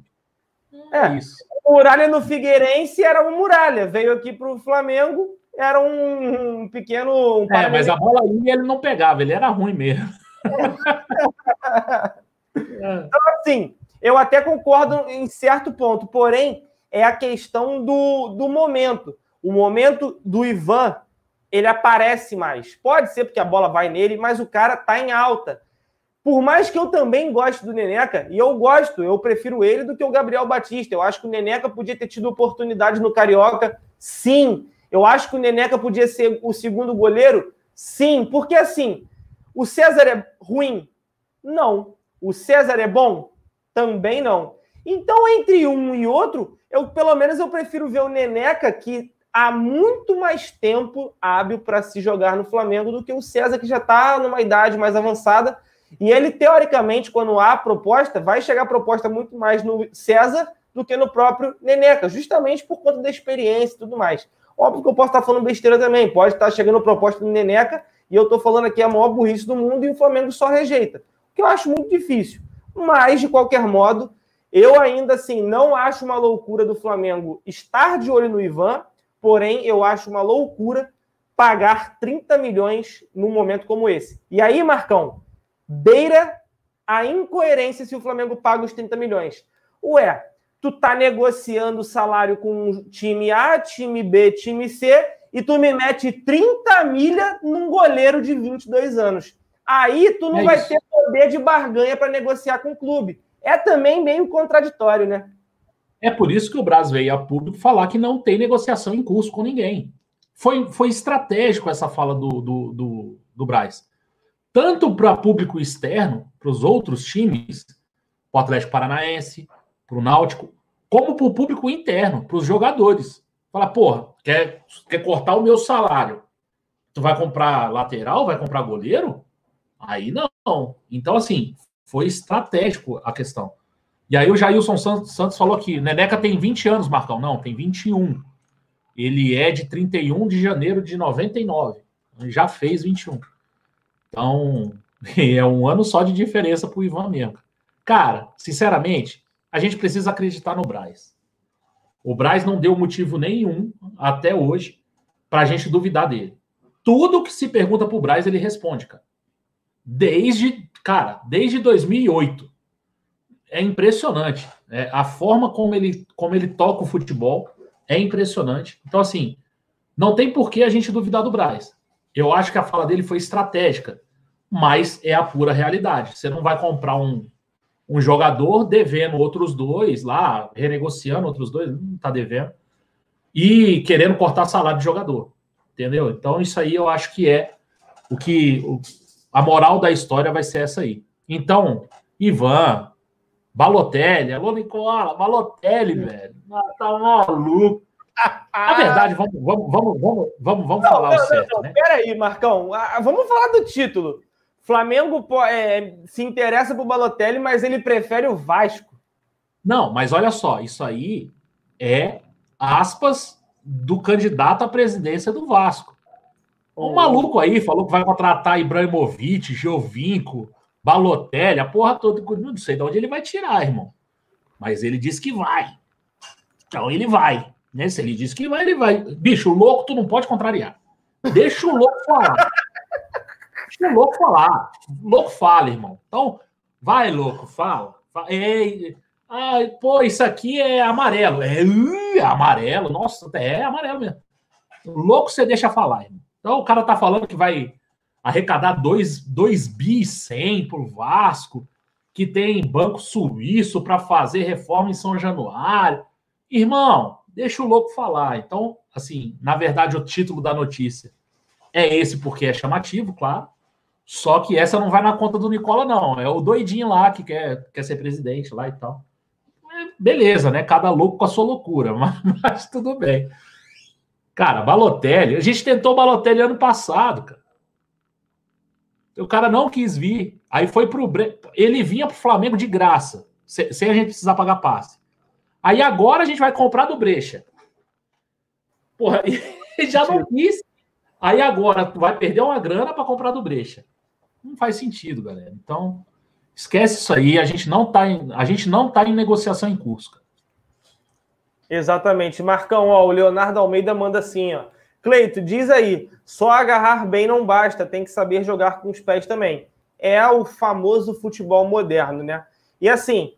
Speaker 2: É isso. O Muralha no Figueirense era um Muralha. Veio aqui para o Flamengo, era um, um pequeno.
Speaker 3: Um é, mas a bola aí ele não pegava, ele era ruim mesmo.
Speaker 2: então, assim, eu até concordo em certo ponto, porém, é a questão do, do momento. O momento do Ivan, ele aparece mais. Pode ser porque a bola vai nele, mas o cara tá em alta. Por mais que eu também goste do Neneca, e eu gosto, eu prefiro ele do que o Gabriel Batista. Eu acho que o Neneca podia ter tido oportunidade no Carioca, sim. Eu acho que o Neneca podia ser o segundo goleiro, sim. Porque assim, o César é ruim? Não. O César é bom? Também não. Então, entre um e outro, eu pelo menos eu prefiro ver o Neneca, que há muito mais tempo hábil para se jogar no Flamengo do que o César, que já está numa idade mais avançada. E ele, teoricamente, quando há proposta, vai chegar proposta muito mais no César do que no próprio Neneca, justamente por conta da experiência e tudo mais. Óbvio que eu posso estar falando besteira também, pode estar chegando proposta do Neneca e eu estou falando aqui a maior burrice do mundo e o Flamengo só rejeita. O que eu acho muito difícil. Mas, de qualquer modo, eu ainda assim não acho uma loucura do Flamengo estar de olho no Ivan, porém eu acho uma loucura pagar 30 milhões num momento como esse. E aí, Marcão, beira a incoerência se o Flamengo paga os 30 milhões. Ué, tu tá negociando salário com time A, time B, time C, e tu me mete 30 milha num goleiro de 22 anos. Aí tu não é vai ter poder de barganha para negociar com o clube. É também meio contraditório, né?
Speaker 3: É por isso que o Brasil veio a público falar que não tem negociação em curso com ninguém. Foi, foi estratégico essa fala do, do, do, do Braz. Tanto para público externo, para os outros times, para o Atlético Paranaense, para o Náutico, como para o público interno, para os jogadores. Fala, porra, quer, quer cortar o meu salário? Tu vai comprar lateral, vai comprar goleiro? Aí não. Então, assim, foi estratégico a questão. E aí o Jailson Santos falou que Neneca tem 20 anos, Marcão. Não, tem 21. Ele é de 31 de janeiro de 99. Já fez 21. Então, é um ano só de diferença para o Ivan mesmo. Cara, sinceramente, a gente precisa acreditar no Braz. O Braz não deu motivo nenhum até hoje para a gente duvidar dele. Tudo que se pergunta para o Braz, ele responde, cara. Desde, cara, desde 2008 é impressionante. É, a forma como ele, como ele toca o futebol é impressionante. Então, assim, não tem por que a gente duvidar do Braz. Eu acho que a fala dele foi estratégica, mas é a pura realidade. Você não vai comprar um, um jogador devendo outros dois lá, renegociando outros dois, não tá devendo, e querendo cortar salário de jogador. Entendeu? Então, isso aí eu acho que é o que. O, a moral da história vai ser essa aí. Então, Ivan, Balotelli, alô Nicola, Balotelli, velho. Tá maluco. Na verdade, vamos, vamos, vamos, vamos, vamos, vamos não, falar não, o certo. Não,
Speaker 2: né? Peraí, Marcão. Ah, vamos falar do título. Flamengo é, se interessa por Balotelli, mas ele prefere o Vasco.
Speaker 3: Não, mas olha só, isso aí é aspas do candidato à presidência do Vasco. Um oh. maluco aí falou que vai contratar Ibrahimovic, Giovinco, Balotelli, a porra toda. Não sei de onde ele vai tirar, irmão. Mas ele disse que vai. Então ele vai. Né? Se ele disse que vai, ele vai. Bicho, louco tu não pode contrariar. Deixa o louco falar. Deixa o louco falar. O louco fala, irmão. Então, vai, louco, fala. Ei, ai, pô, isso aqui é amarelo. É, uh, amarelo. Nossa, é amarelo mesmo. O louco você deixa falar, irmão. Então o cara tá falando que vai arrecadar 2 bi 100 para o Vasco, que tem banco suíço para fazer reforma em São Januário. Irmão, deixa o louco falar. Então, assim, na verdade, o título da notícia é esse porque é chamativo, claro. Só que essa não vai na conta do Nicola, não. É o doidinho lá que quer, quer ser presidente lá e tal. É, beleza, né? Cada louco com a sua loucura, mas, mas tudo bem. Cara, Balotelli, a gente tentou Balotelli ano passado, cara. O cara não quis vir. Aí foi pro. Ele vinha pro Flamengo de graça, sem a gente precisar pagar passe. Aí agora a gente vai comprar do Brecha. Porra, ele já não quis. Aí agora tu vai perder uma grana para comprar do Brecha. Não faz sentido, galera. Então, esquece isso aí. A gente não tá em, a gente não tá em negociação em curso. Cara.
Speaker 2: Exatamente. Marcão, ó, o Leonardo Almeida manda assim, ó. Cleito, diz aí, só agarrar bem não basta, tem que saber jogar com os pés também. É o famoso futebol moderno, né? E assim,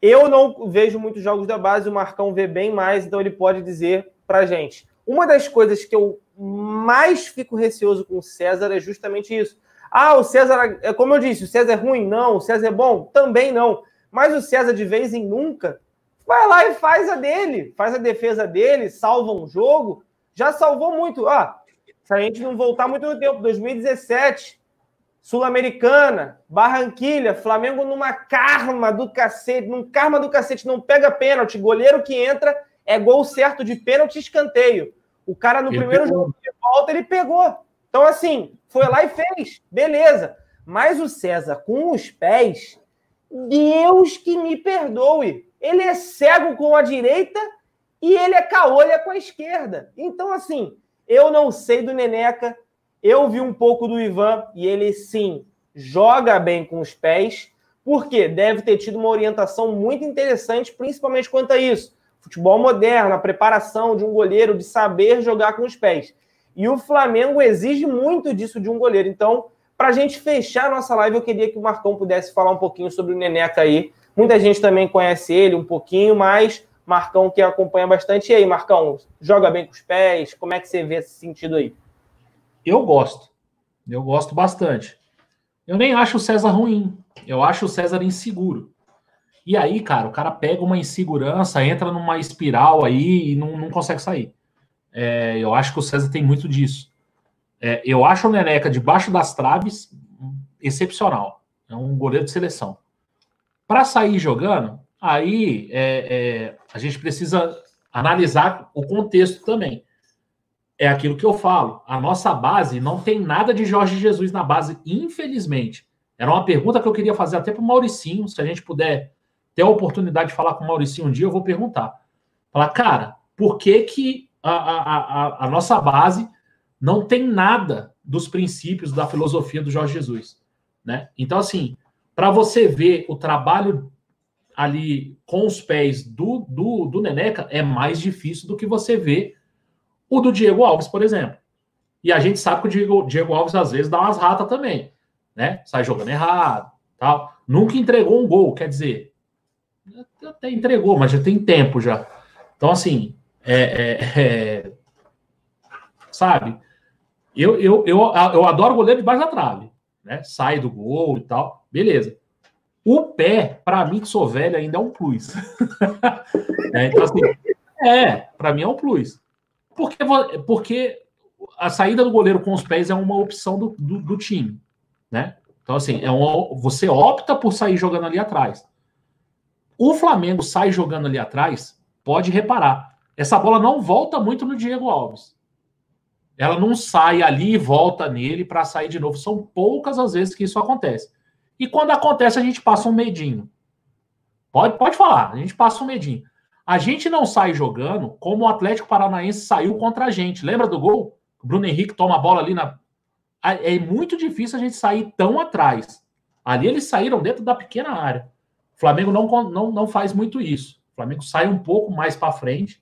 Speaker 2: eu não vejo muitos jogos da base, o Marcão vê bem mais, então ele pode dizer pra gente. Uma das coisas que eu mais fico receoso com o César é justamente isso. Ah, o César, é como eu disse, o César é ruim? Não. O César é bom? Também não. Mas o César, de vez em nunca, vai lá e faz a dele, faz a defesa dele, salva um jogo já salvou muito. Ah, se a gente não voltar muito no tempo, 2017, Sul-Americana, Barranquilha, Flamengo numa karma do cacete, num karma do cacete, não pega pênalti, goleiro que entra é gol certo de pênalti escanteio. O cara no ele primeiro pegou. jogo de volta ele pegou. Então assim, foi lá e fez, beleza. Mas o César com os pés, Deus que me perdoe. Ele é cego com a direita e ele é caolha com a esquerda. Então assim, eu não sei do Neneca, eu vi um pouco do Ivan e ele sim joga bem com os pés, porque deve ter tido uma orientação muito interessante, principalmente quanto a isso. Futebol moderno, a preparação de um goleiro, de saber jogar com os pés. E o Flamengo exige muito disso de um goleiro. Então, para a gente fechar a nossa live, eu queria que o Marcão pudesse falar um pouquinho sobre o Neneca aí. Muita gente também conhece ele um pouquinho, mas Marcão que acompanha bastante. E aí, Marcão, joga bem com os pés? Como é que você vê esse sentido aí?
Speaker 3: Eu gosto. Eu gosto bastante. Eu nem acho o César ruim. Eu acho o César inseguro. E aí, cara, o cara pega uma insegurança, entra numa espiral aí e não, não consegue sair. É, eu acho que o César tem muito disso. É, eu acho o Neneca debaixo das traves excepcional. É um goleiro de seleção. Para sair jogando, aí é, é, a gente precisa analisar o contexto também é aquilo que eu falo. A nossa base não tem nada de Jorge Jesus na base, infelizmente. Era uma pergunta que eu queria fazer até para o Mauricinho. Se a gente puder ter a oportunidade de falar com o Mauricinho um dia, eu vou perguntar. Falar, cara, por que, que a, a, a, a nossa base não tem nada dos princípios da filosofia do Jorge Jesus? Né? Então, assim, para você ver o trabalho ali com os pés do, do, do Neneca, é mais difícil do que você ver o do Diego Alves, por exemplo. E a gente sabe que o Diego, Diego Alves às vezes dá umas ratas também, né? Sai jogando errado, tal. Nunca entregou um gol, quer dizer, até entregou, mas já tem tempo já. Então assim, é, é, é, sabe? Eu, eu, eu, eu adoro goleiro debaixo da trave, né? Sai do gol e tal, beleza. O pé, para mim que sou velho, ainda é um plus. é, então assim, é, para mim é um plus. Porque, porque a saída do goleiro com os pés é uma opção do, do, do time, né? Então, assim, é você opta por sair jogando ali atrás. O Flamengo sai jogando ali atrás, pode reparar. Essa bola não volta muito no Diego Alves. Ela não sai ali e volta nele para sair de novo. São poucas as vezes que isso acontece. E quando acontece, a gente passa um medinho. Pode, pode falar, a gente passa um medinho. A gente não sai jogando como o Atlético Paranaense saiu contra a gente. Lembra do gol? O Bruno Henrique toma a bola ali na. É muito difícil a gente sair tão atrás. Ali eles saíram dentro da pequena área. O Flamengo não, não, não faz muito isso. O Flamengo sai um pouco mais para frente.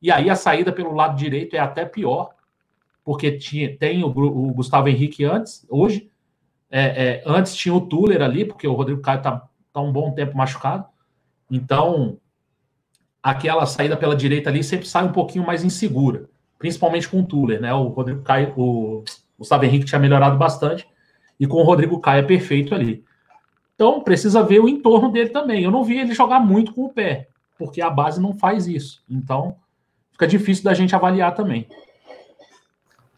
Speaker 3: E aí a saída pelo lado direito é até pior, porque tinha, tem o, o Gustavo Henrique antes, hoje. É, é, antes tinha o Tuller ali, porque o Rodrigo Caio está tá um bom tempo machucado. Então, aquela saída pela direita ali sempre sai um pouquinho mais insegura, principalmente com o Tuller, né? O Rodrigo Caio, o Gustavo Henrique tinha melhorado bastante, e com o Rodrigo Caio é perfeito ali. Então precisa ver o entorno dele também. Eu não vi ele jogar muito com o pé, porque a base não faz isso. Então fica difícil da gente avaliar também.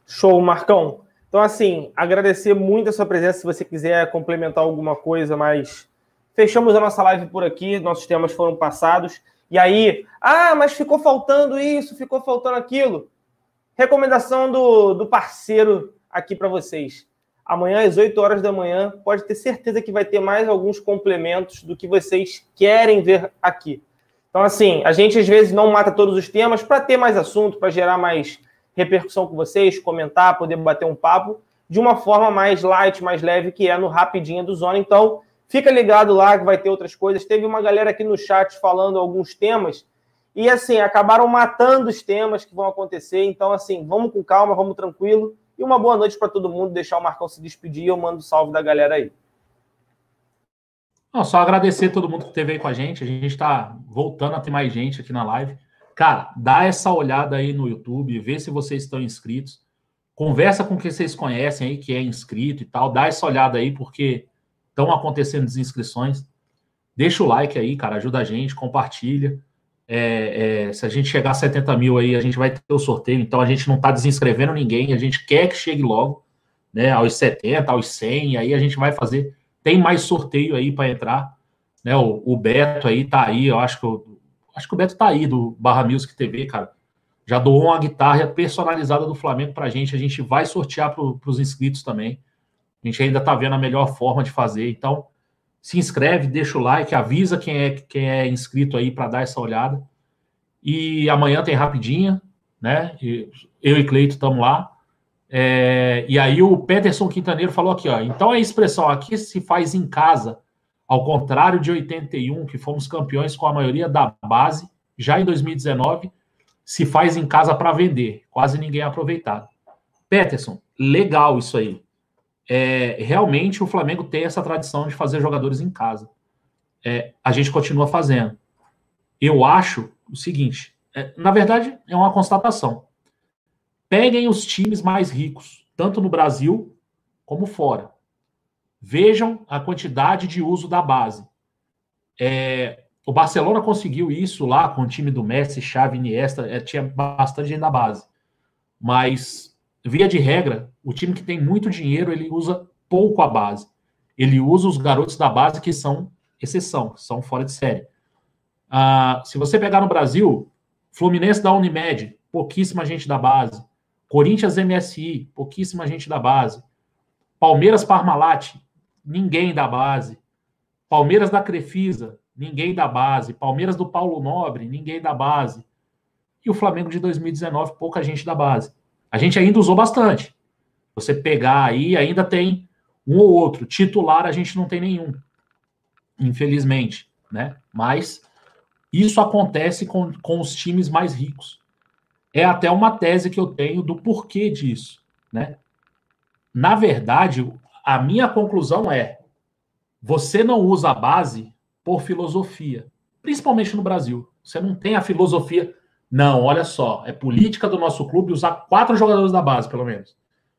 Speaker 2: Show, Marcão. Então, assim, agradecer muito a sua presença. Se você quiser complementar alguma coisa, mas fechamos a nossa live por aqui. Nossos temas foram passados. E aí, ah, mas ficou faltando isso, ficou faltando aquilo. Recomendação do, do parceiro aqui para vocês. Amanhã, às 8 horas da manhã, pode ter certeza que vai ter mais alguns complementos do que vocês querem ver aqui. Então, assim, a gente às vezes não mata todos os temas para ter mais assunto, para gerar mais repercussão com vocês, comentar, poder bater um papo de uma forma mais light, mais leve, que é no Rapidinha do Zona. Então, Fica ligado lá que vai ter outras coisas. Teve uma galera aqui no chat falando alguns temas e assim, acabaram matando os temas que vão acontecer. Então, assim, vamos com calma, vamos tranquilo. E uma boa noite para todo mundo. Deixar o Marcão se despedir. Eu mando um salve da galera aí.
Speaker 3: Não, só agradecer todo mundo que esteve aí com a gente. A gente está voltando a ter mais gente aqui na live. Cara, dá essa olhada aí no YouTube, vê se vocês estão inscritos. Conversa com quem vocês conhecem aí que é inscrito e tal. Dá essa olhada aí, porque Estão acontecendo desinscrições. Deixa o like aí, cara, ajuda a gente, compartilha. É, é, se a gente chegar a 70 mil aí, a gente vai ter o sorteio. Então a gente não está desinscrevendo ninguém, a gente quer que chegue logo. né, aos 70, aos 100, aí a gente vai fazer. Tem mais sorteio aí para entrar, né? O, o, Beto aí tá aí, eu acho que eu, acho que o Beto tá aí do Barra Music TV, cara. Já doou uma guitarra personalizada do Flamengo pra gente, a gente vai sortear para os inscritos também. A gente ainda tá vendo a melhor forma de fazer, então se inscreve, deixa o like, avisa quem é quem é inscrito aí para dar essa olhada. E amanhã tem rapidinha, né? Eu e Cleito estamos lá. É, e aí o Peterson Quintaneiro falou aqui, ó. Então a expressão aqui se faz em casa, ao contrário de 81, que fomos campeões com a maioria da base, já em 2019, se faz em casa para vender. Quase ninguém é aproveitado. Peterson, legal isso aí. É, realmente o Flamengo tem essa tradição de fazer jogadores em casa. É, a gente continua fazendo. Eu acho o seguinte: é, na verdade, é uma constatação. Peguem os times mais ricos, tanto no Brasil como fora. Vejam a quantidade de uso da base. É, o Barcelona conseguiu isso lá com o time do Messi, Xavi, Iniesta, é, tinha bastante gente da base. Mas, via de regra, o time que tem muito dinheiro, ele usa pouco a base. Ele usa os garotos da base que são exceção, são fora de série. Ah, se você pegar no Brasil, Fluminense da Unimed, pouquíssima gente da base. Corinthians MSI, pouquíssima gente da base. Palmeiras Parmalat, ninguém da base. Palmeiras da Crefisa, ninguém da base. Palmeiras do Paulo Nobre, ninguém da base. E o Flamengo de 2019, pouca gente da base. A gente ainda usou bastante. Você pegar aí, ainda tem um ou outro. Titular, a gente não tem nenhum. Infelizmente, né? Mas isso acontece com, com os times mais ricos. É até uma tese que eu tenho do porquê disso, né? Na verdade, a minha conclusão é: você não usa a base por filosofia, principalmente no Brasil. Você não tem a filosofia. Não, olha só, é política do nosso clube usar quatro jogadores da base, pelo menos.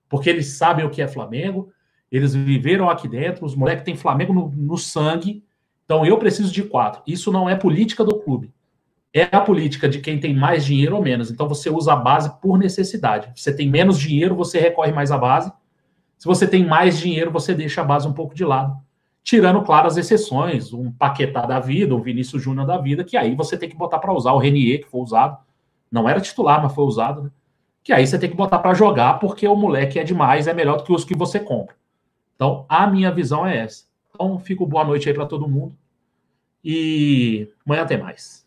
Speaker 3: Porque eles sabem o que é Flamengo, eles viveram aqui dentro, os moleques têm Flamengo no, no sangue, então eu preciso de quatro. Isso não é política do clube. É a política de quem tem mais dinheiro ou menos. Então você usa a base por necessidade. Você tem menos dinheiro, você recorre mais à base. Se você tem mais dinheiro, você deixa a base um pouco de lado. Tirando, claro, as exceções, um Paquetá da vida, um Vinícius Júnior da vida, que aí você tem que botar para usar. O Renier, que foi usado. Não era titular, mas foi usado, né? Que aí você tem que botar para jogar, porque o moleque é demais, é melhor do que os que você compra. Então, a minha visão é essa. Então, fico boa noite aí para todo mundo. E amanhã tem mais.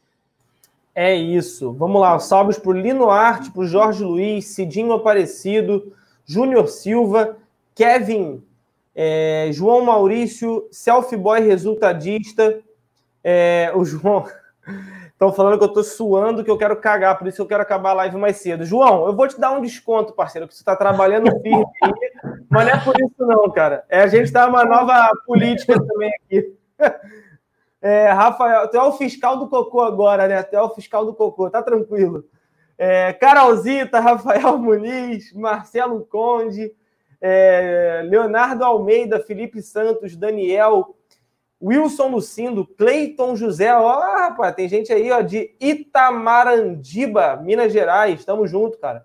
Speaker 2: É isso. Vamos lá. Salves para o Lino Arte, para o Jorge Luiz, Cidinho Aparecido, Júnior Silva, Kevin, é, João Maurício, Selfie Boy Resultadista. É, o João. Estão falando que eu estou suando, que eu quero cagar, por isso eu quero acabar a live mais cedo. João, eu vou te dar um desconto, parceiro, que você está trabalhando firme aí, mas não é por isso não, cara. É, a gente está uma nova política também aqui. É, Rafael, tu é o fiscal do cocô agora, né? Tu é o fiscal do cocô, tá tranquilo. É, Carolzita, Rafael Muniz, Marcelo Conde, é, Leonardo Almeida, Felipe Santos, Daniel, Wilson Lucindo, Cleiton José, ó, rapaz, tem gente aí, ó, de Itamarandiba, Minas Gerais, estamos junto, cara.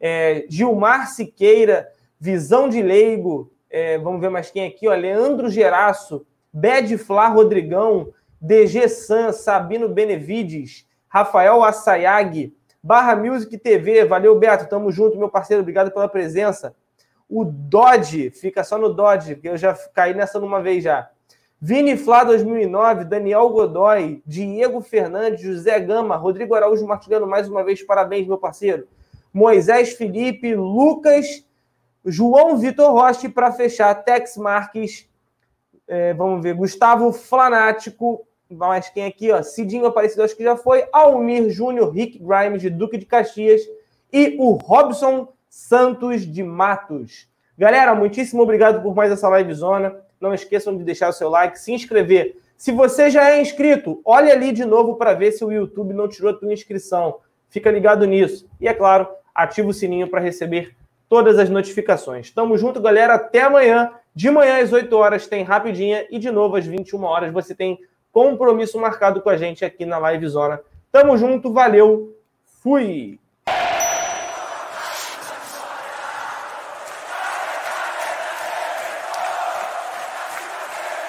Speaker 2: É, Gilmar Siqueira, Visão de Leigo, é, vamos ver mais quem aqui, ó, Leandro Geraço, Bed Flá Rodrigão, DG San, Sabino Benevides, Rafael Assayag, Barra Music TV, valeu Beto, tamo junto, meu parceiro, obrigado pela presença. O Dodge, fica só no Dodge, que eu já caí nessa numa vez já. Vini Flá 2009, Daniel Godoy, Diego Fernandes, José Gama, Rodrigo Araújo Martiliano, mais uma vez, parabéns, meu parceiro. Moisés Felipe, Lucas, João Vitor Rocha, para fechar, Tex Marques, é, vamos ver, Gustavo Flanático, mais quem aqui, ó, Cidinho Aparecido, acho que já foi, Almir Júnior, Rick Grimes, de Duque de Caxias, e o Robson Santos de Matos. Galera, muitíssimo obrigado por mais essa live zona. Não esqueçam de deixar o seu like, se inscrever. Se você já é inscrito, olhe ali de novo para ver se o YouTube não tirou a tua inscrição. Fica ligado nisso. E é claro, ativa o sininho para receber todas as notificações. Tamo junto, galera. Até amanhã. De manhã às 8 horas tem rapidinha e de novo às 21 horas você tem compromisso marcado com a gente aqui na Live Zona. Tamo junto, valeu. Fui.